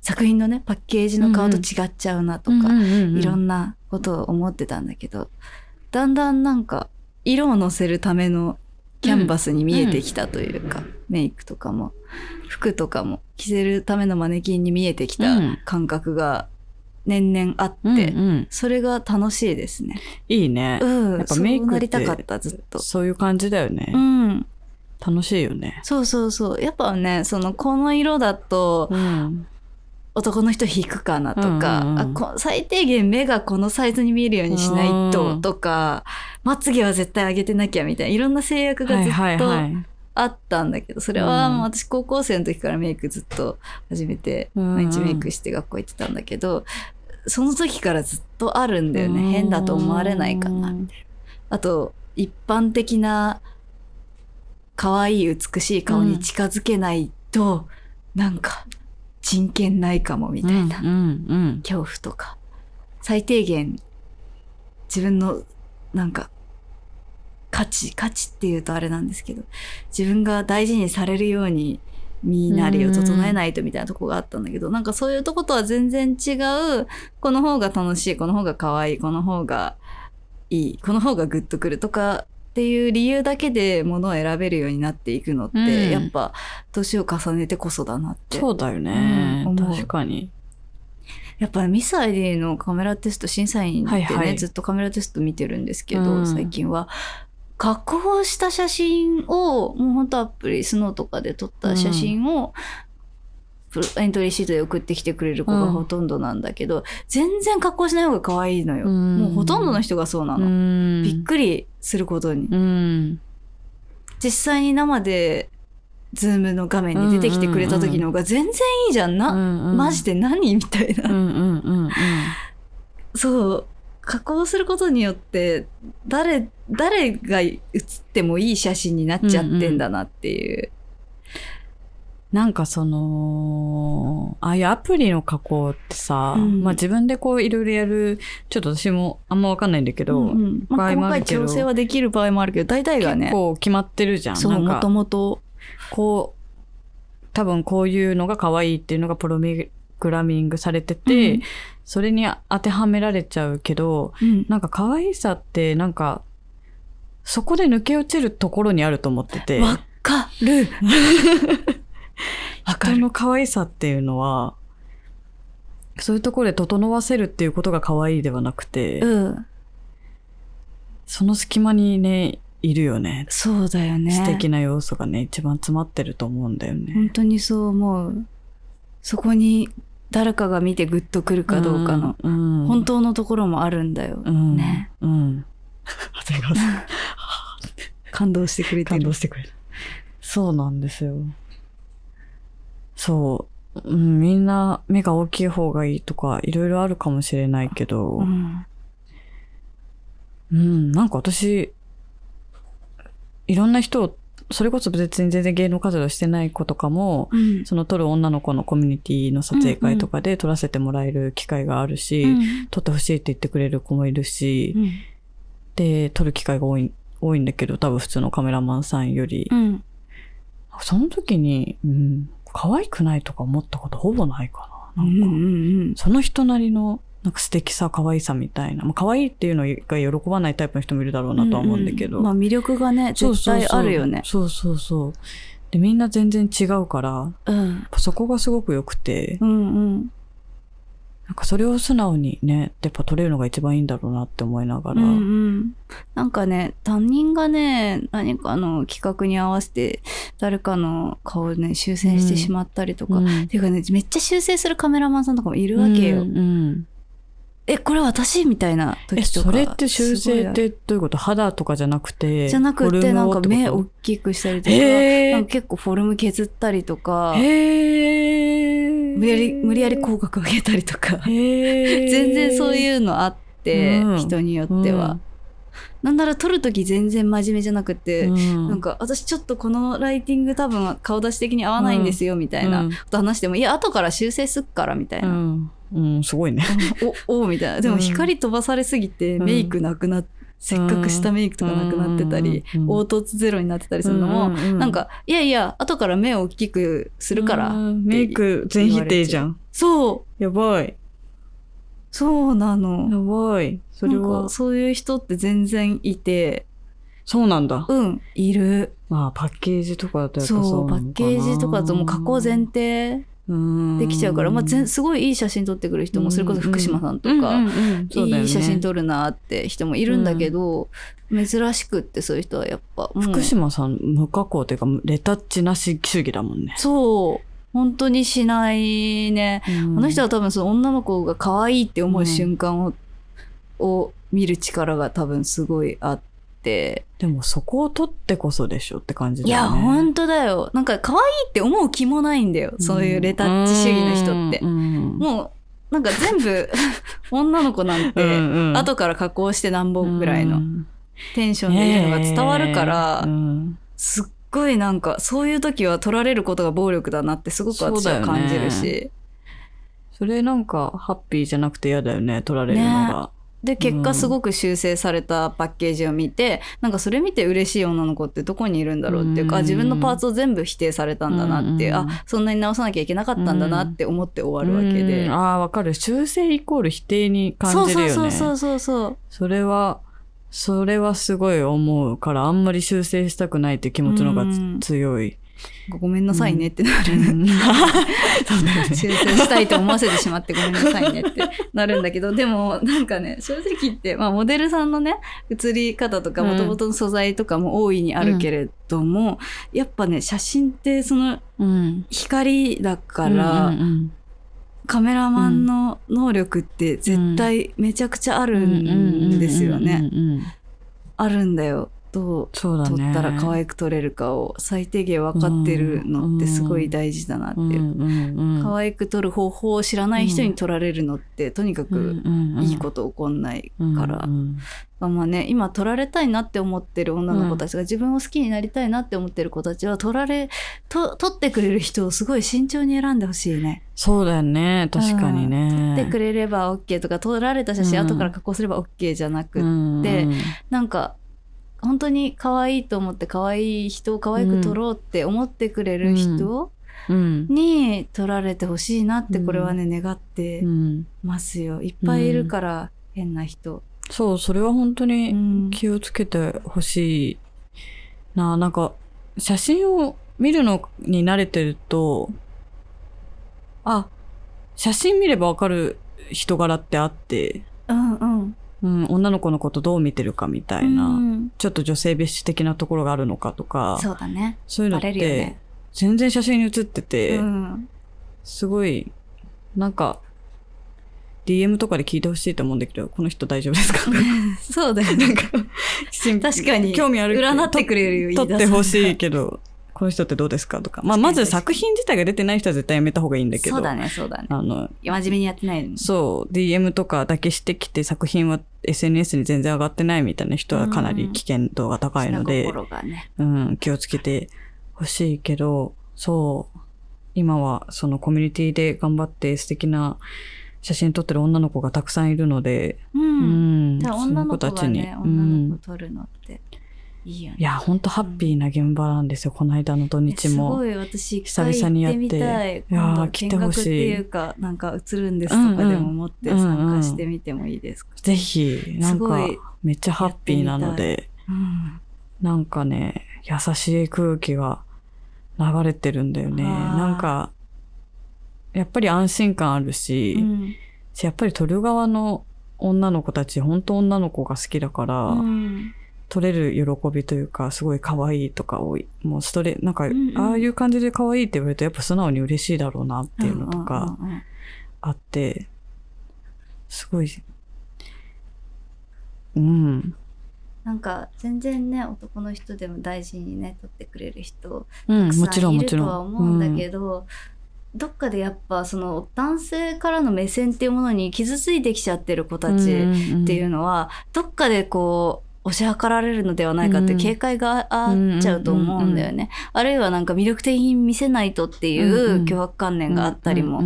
作品のね、パッケージの顔と違っちゃうなとか、いろなんなことを思ってたんだけど、だんだんなんか、色を乗せるためのキャンバスに見えてきたというか、メイクとかも、服とかも、着せるためのマネキンに見えてきたうん感覚が年々あって、うんうんそれが楽しいですね。いいね。うん。やっぱメイクってそうなりたかった、ずっと。そういう感じだよねう。ん。楽しいよね。そうそうそう。やっぱね、その、この色だと、うん。男の人引くかなとか、うんうんうん最低限目がこのサイズに見えるようにしないと、うんとか、まつげは絶対上げてなきゃみたいな、いろんな制約がずっとはい。あったんだけど、それはうんもう私高校生の時からメイクずっと始めて、うん毎日メイクして学校行ってたんだけど、その時からずっとあるんだよね。変だと思われないかな、みたいな。あと一般的な可愛い美しい顔に近づけないと、なんか人権ないかもみたいな。うんうん恐怖とか、最低限自分のなんか価値、価値っていうとあれなんですけど、自分が大事にされるように身なりを整えないとみたいなとこがあったんだけど、なんかそういうとことは全然違う、この方が楽しい、この方が可愛い、この方がいい、この方がグッとくるとかっていう理由だけで物を選べるようになっていくのって、うん。やっぱ年を重ねてこそだなって。そうだよね、うん確かに。やっぱミス ID のカメラテスト審査員ってね、はいはい。ずっとカメラテスト見てるんですけど、うん。最近は加工した写真をもう本当アプリスノーとかで撮った写真を、エントリーシートで送ってきてくれる子がほとんどなんだけど、全然加工しない方が可愛いのよ、うんもうほとんどの人がそうなの、んびっくりすることにうん。実際に生でズームの画面に出てきてくれた時の方が全然いいじゃんな、マジで。で何？みたいな、うんうんうんうん。そう。加工することによって、誰、誰が写ってもいい写真になっちゃってんだなっていう。なんかその、ああいうアプリの加工ってさ、うんまあ自分でこういろいろやる、ちょっと私もあんまわかんないんだけど、うんうんまあ、場合も細かいあるけど調整はできる場合もあるけど、大体がね結、構決まってるじゃん。そう、なんかもともと。こう、多分こういうのが可愛いっていうのがプログラミングされてて、うんそれに当てはめられちゃうけど、うんなんか可愛さってなんか、そこで抜け落ちるところにあると思ってて。わかる。人の可愛さっていうのは、そういうところで整わせるっていうことが可愛いではなくて、うん。その隙間にね、いるよね。そうだよね。素敵な要素がね、一番詰まってると思うんだよね。本当にそう思う。そこに誰かが見てグッとくるかどうかの、うん、うん本当のところもあるんだよ。うん、ね。うん。長谷川さん 感動してくれて感る。動してくれる。そうなんですよ。そう。うん、みんな目が大きい方がいいとか、いろいろあるかもしれないけど、うん。うん、なんか私、いろんな人を、それこそ別に全然芸能活動してない子とかも、うん。その撮る女の子のコミュニティの撮影会とかで撮らせてもらえる機会があるし、うん撮ってほしいって言ってくれる子もいるし、うんで、撮る機会が多い、多いんだけど、多分普通のカメラマンさんより、うん。その時に、うん、可愛くないとか思ったことほぼないかな。なんか、うんその人なりの、なんか素敵さ、可愛さみたいな。まあ、可愛いっていうのが喜ばないタイプの人もいるだろうなとは思うんだけど。まあ魅力がね、絶対あるよね。そうそうそう。で、みんな全然違うから、うん。そこがすごく良くて、うんうん。なんかそれを素直にね、やっぱ撮れるのが一番いいんだろうなって思いながら。うんうん。なんかね、他人がね、何かの企画に合わせて誰かの顔をね、修正してしまったりとか。うんっていうかね、めっちゃ修正するカメラマンさんとかもいるわけよ。うんうんえ、これ私？みたいなえ、時とか。それって修正ってどういうこと？肌とかじゃなくて。じゃなくて、なんか目大きくしたりとか、か結構フォルム削ったりとか、無理やり、無理やり口角上げたりとか。全然そういうのあって、うん。人によっては。なんなら撮るとき全然真面目じゃなくて、うん。なんか私ちょっとこのライティング多分顔出し的に合わないんですよみたいなうん。こと話しても、いや後から修正すっからみたいうな。ん、うん、すごいね。お、おみたいな。でもうん光飛ばされすぎてうんメイクなくなっ、せっかくしたメイクとかなくなってたり、うん凹凸ゼロになってたりするのも、なん、か、いやいや、後から目を大きくするから。うんメイク全否定じゃん。そう、やばい。そうなの。やばい。それはか、そういう人って全然いて、そうなんだ。うん、いる。まあ、パッケージとかだとやっぱそう、パッケージとかだともう加工前提できちゃうから、まあ、すごいいい写真撮ってくる人も、それこそ福島さんとか、いい写真撮るなって人もいるんだけど、珍しくってそういう人はやっぱ、福島さん、無加工っていうか、レタッチなし主義だもんね。そう、本当にしないね。ここの人は多分その女の子が可愛いって思ううん。瞬間を、を見る力が多分すごいあって、でもそこを取ってこそでしょって感じいや、だよね。本当だよ。なんか可愛いって思う気もないんだよ。そういうレタッチ主義の人ってう。んもう、なんか全部 女の子なんて、後から加工してなんぼぐらいの。テンションでいるのが伝わるから、うんすっごいなんかそういう時は取られることが暴力だなってすごく私は感じるし、それなんかハッピーじゃなくて嫌だよね取られるのが、で結うん果すごく修正されたパッケージを見て、なんかそれ見て嬉しい女の子ってどこにいるんだろうっていうか、うん。自分のパーツを全部否定されたんだなっていう、うん。あそんなに直さなきゃいけなかったんだなって思って終わるわけで、うん。ああわかる。修正イコール否定に感じるよね。そうそうそうそうそれはそれはすごい思うからあんまり修正したくないっていう気持ちの方が強い、ごめんなさいねってなる、うん。修正したいと思わせてしまってごめんなさいねってなるんだけど、でもなんかね、正直言って、まあモデルさんのね、映り方とかうん。元々の素材とかも大いにあるけれども、やっぱね、写真ってそのうん。光だから、うんうんカメラマンの能力って絶対めちゃくちゃあるんですよね。うんうんうんうん。あるんだよ。どうったら可愛く撮れるかを最低限分かってるのってすごい大事だなっていう。うんうんうん可愛く撮る方法を知らない人に撮られるのって、とにかくいいこと起こんないから、うんまあね今撮られたいなって思ってる女の子たちが、自分を好きになりたいなって思ってる子たちは撮られと撮ってくれる人をすごい慎重に選んでほしいね。そうだよね。確かにね。撮ってくれれば OK とか撮られた写真うん後から加工すれば OK じゃなく、うんでなんか本当に可愛いと思って可愛い人を可愛く撮ろうって思ってくれる人うん。に撮られてほしいなってこれはね、願ってうんますよ。いっぱいいるから、変な人。そうそれは本当うにん。気をつけてほしいな。なんか写真を見るのに慣れてるとあ写真見ればわかる人柄ってあって、うんうん。うん、女の子のことどう見てるかみたいな、うんちょっと女性蔑視的なところがあるのかとかそうだね。バそういうのってね。全然写真に写ってて、うん。すごいなんか DM とかで聞いてほしいと思うんだけどこの人大丈夫ですか？そうだよね。確かに興味ある占ってくれるよと撮ってほしいい。けどこの人ってどうですか？とか、まあ、まず作品自体が出てない人は絶対やめた方がいいんだけど。そうだね、そうだね。あの真面目にやってないのに。そう。DM とかだけしてきて作品は SNS に全然上がってないみたいな人はかなり危険度が高いので、心がね。うん、気をつけてほしいけど、そう、今はそのコミュニティで頑張って素敵な写真撮ってる女の子がたくさんいるので、う。うんん、じゃあそ女の子がね、う女のん子撮るのっていいよね。いや、ほんとハッピーな現場なんですよ、この間の土日すもご。い私久々にやってみたい。いや来て。ほしいっていうか、なんか映るんですとかでも思って参加してみてもいいですか、ぜひ、なんかめっちゃハッピーなので、うん。なんかね、優しい空気が流れてるんだよね。なんか、やっぱり安心感あるし、うん。やっぱり撮る側の女の子たち、本当女の子が好きだから、うん撮れる喜びというか、すごい可愛いとか多い。もうストレ、なんか、んうんああいう感じで可愛いって言われると、やっぱ素直に嬉しいだろうなっていうのとかあって、すごい、うん。なんか全然ね男の人でも大事にね撮ってくれる人もちさんいるとろんもちろん。は思うんだけど、どっかでやっぱその男性からの目線っていうものに傷ついてきちゃってる子たちっていうのは、どっかでこう押し量られるのではないかって警戒があっちゃうと思うんだよね。あるいはなんか魅力的に見せないとっていう脅迫観念があったりも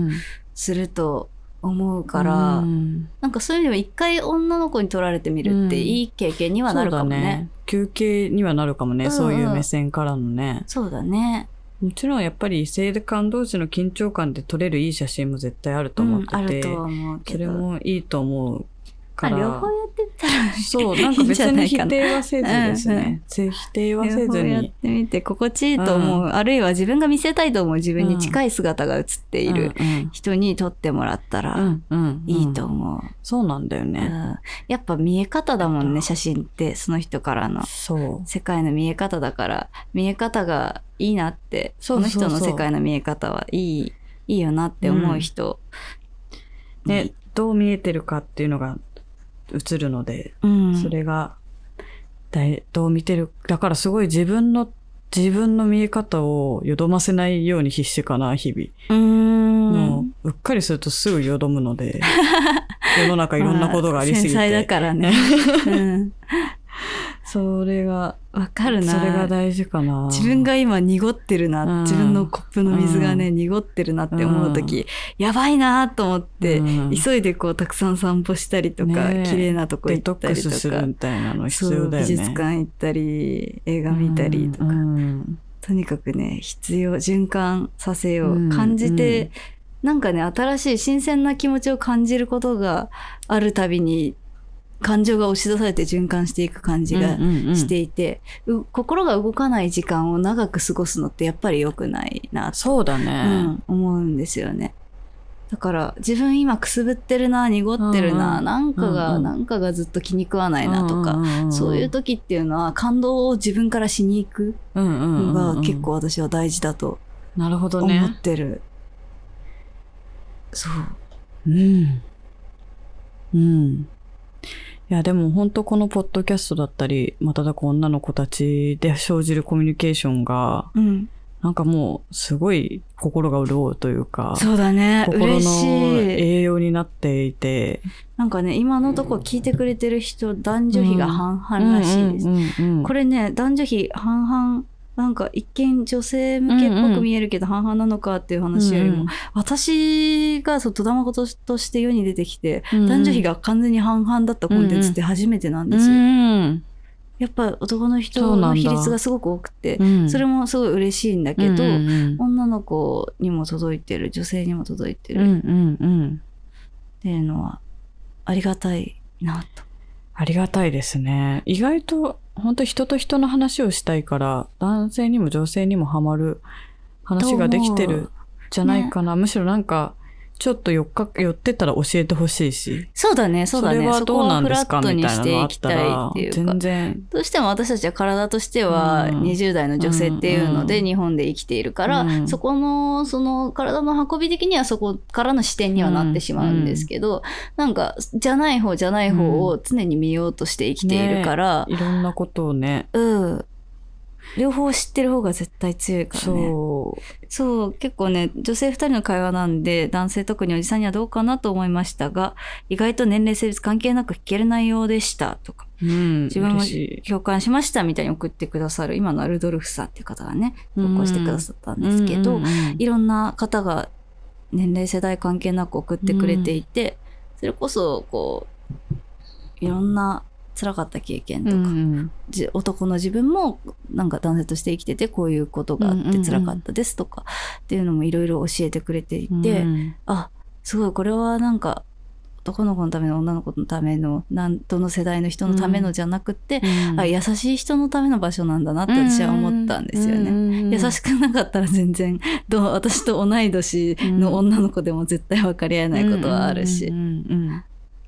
すると思うから、うんなんかそういう意味では一回女の子に取られてみるっていい経験にはなるかもね。そうだね。休憩にはなるかもね、うんうんそういう目線からのね。そうだね。もちろんやっぱり異性間同士の緊張感で撮れるいい写真も絶対あると思ってて、うん、それど。もいいと思うから。まあ両方やってみたらそう、なんか別に否定はせずですうんうん。ね。ぜ否定はせず両方やっに。てみて心地いいと思う、あるいは自分が見せたいと思う自分に近い姿が写っているうん人に撮ってもらったらいいと思う、そうなんだようん。ね。やっぱ見え方だもんね写真ってその人からの。そう。世界の見え方だから。見え方がいいなって。その人の世界の見え方はいいいいよなって思う人、ね、どう見えてるかっていうのが映るので、うん、それがどう見てるだからすごい自分の自分の見え方をよどませないように必死かな日々、もううっかりするとすぐよどむので 世の中いろんなことがありすぎて、繊細だからね、うん、それが、わかるな。それが大事かな。自分が今濁ってるな、うん。自分のコップの水がね、う濁ってるなって思う時、やばいなと思って、うん。急いでこうたくさん散歩したりとか、綺麗なとこデ行ったりとか。美術館行ったり映画見たりとか、とにかくね必要循環させよう、うん。感じて、うん。なんかね新しい新鮮な気持ちを感じることがあるたびに感情が押し出されて循環していく感じがうんうんうんしていて、う心が動かない時間を長く過ごすのってやっぱり良くないなと、そうだうね。ん、思うんですよね。だから自分今くすぶってるな濁ってるな、うんうんなんかが、うんうんなんかがずっと気に食わないなとか、んんんんそういう時っていうのは感動を自分からしに行くうんうんうんのうんが結構私は大事だとなるほど思っね。てる。そう。うん。うん。いや、でも本当このポッドキャストだったり、まただこ女の子たちで生じるコミュニケーションが、うん。なんかもうすごい心が潤うというか、そうだね。心の。栄養になっていて、なんかね、今のとこ聞いてくれてる人、男女比が半々らしいです。これね、男女比半々、なんか一見女性向けっぽく見えるけど半々なのかっていう話よりも、私がそう戸玉事として世に出てきて、うん。男女比が完全に半々だったコンテンツって初めてなんですよ。うんやっぱ男の人の比率がすごく多くて、うん。それもすごい嬉しいんだけど、うんうん女の子にも届いてる、女性にも届いてうんうるんうん。っていうのはありがたいなと。ありがたいですね。意外と本当人と人の話をしたいから、男性にも女性にもハマる話ができてるじゃないかな。むしろなんか、ちょっと寄っか、寄ってたら教えてほしいし。そうだね、そうだね。れはどうなんですか？そこはフラットにみたいなのあっしていきたらっていうか全。然。どうしても私たちは体としてはうん20代の女性っていうのでうん日本で生きているから、うんそこのその体の運び的にはそこからの視点にはなってしまうんですけど、なんかじゃない方じゃない方を常に見ようとして生きているから、いろんなことをね。うん。両方知ってる方が絶対強いからね。そそう、結構ね、女性二人の会話なんで、男性特におじさんにはどうかなと思いましたが、意外と年齢性別関係なく聞ける内容でしたとか、う。うん。自分も共感しましたみたいに送ってくださる、今のアルドルフさんっていう方がね、投稿してくださったんですけど、うんうんうんいろんな方が年齢世代関係なく送ってくれていて、それこそ、こう、いろんな辛かった経験とか、うんじ男の自分もなんか男性として生きててこういうことがあってうんうんうん。辛かったですとかっていうのもいろいろ教えてくれていて、うんあすごいこれはなんか男の子のための女の子のためのなんどの世代の人のためのじゃなくて、うん。あ優しい人のための場所なんだなって私は思ったんですよね。ね優しくなかったら全然どう私と同い年の女の子でも絶対分かり合えないことはあるし、うんうんうんうん。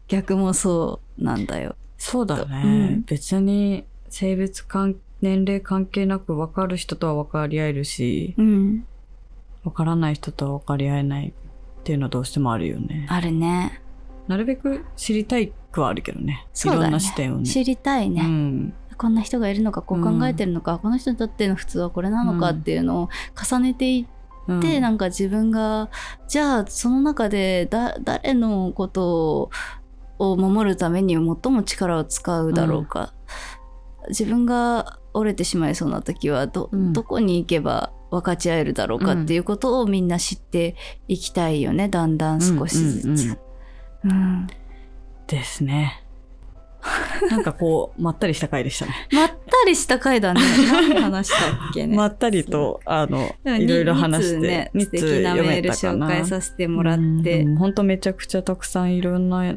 逆もそうなんだよ。そうだね、うん。別に性別関年齢関係なく分かる人とは分かり合えるしうん、分からない人とは分かり合えないっていうのはどうしてもあるよね。あるね。なるべく知りたいくはあるけどね。そうだね。いろんな視点をね。知りたいね。うん。こんな人がいるのかこう考えてるのか、この人にとっての普通はこれなのかっていうのを重ねていうん。って、なんか自分がじゃあその中でだ誰のことを守るために最も力を使うだろうか、自分が折れてしまいそうな時はど,、うん。どこに行けば分かち合えるだろうかっていうことをみんな知っていきたいよね。だんだん少しずつ。うんうんうん。うんですね。なんかこうまったりした回でしたね。まったりした回だね。何話したっけね。まったりとあのいろいろ話し二通ねて、素敵なメール紹介させてもらって、本当めちゃくちゃたくさんいろんな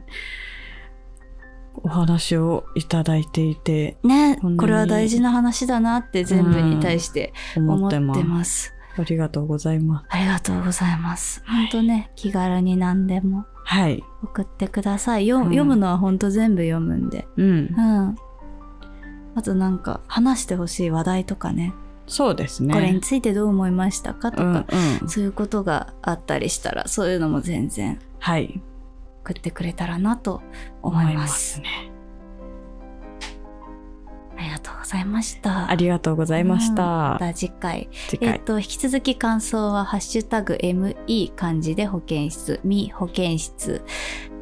お話をいただいていてねこれは大事な話だなって全部に対して思っててます。ます。ありがとうございます。ありがとうございます。はい本当ね、気軽に何でもはい。送ってください。ようん読むのは本当全部読むんで。うんう。ん。あとなんか話してほしい話題とかね、そうですね。これについてどう思いましたかとうんか、うん。そういうことがあったりしたら、そういうのも全然はい。送ってくれたらなと思思いいま。ますすね。ありがとうございました。ありがとうございました。また次回次回。えっと、引き続き感想は、ハッシュタグ ME 漢字で保健室、み保健室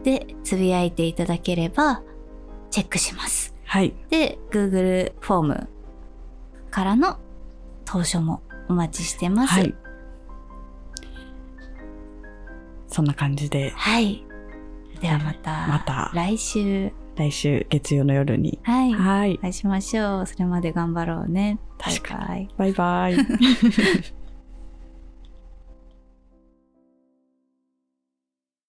でつぶやいていただければ、チェックします。はい。で Google フォームからの投書もお待ちしてます。はい。そんな感じで、はい。ではまた、また来週、来週月曜の夜に。はい、はいお。会いしましょう。それまで頑張ろうね。確かバイバイバイバイ。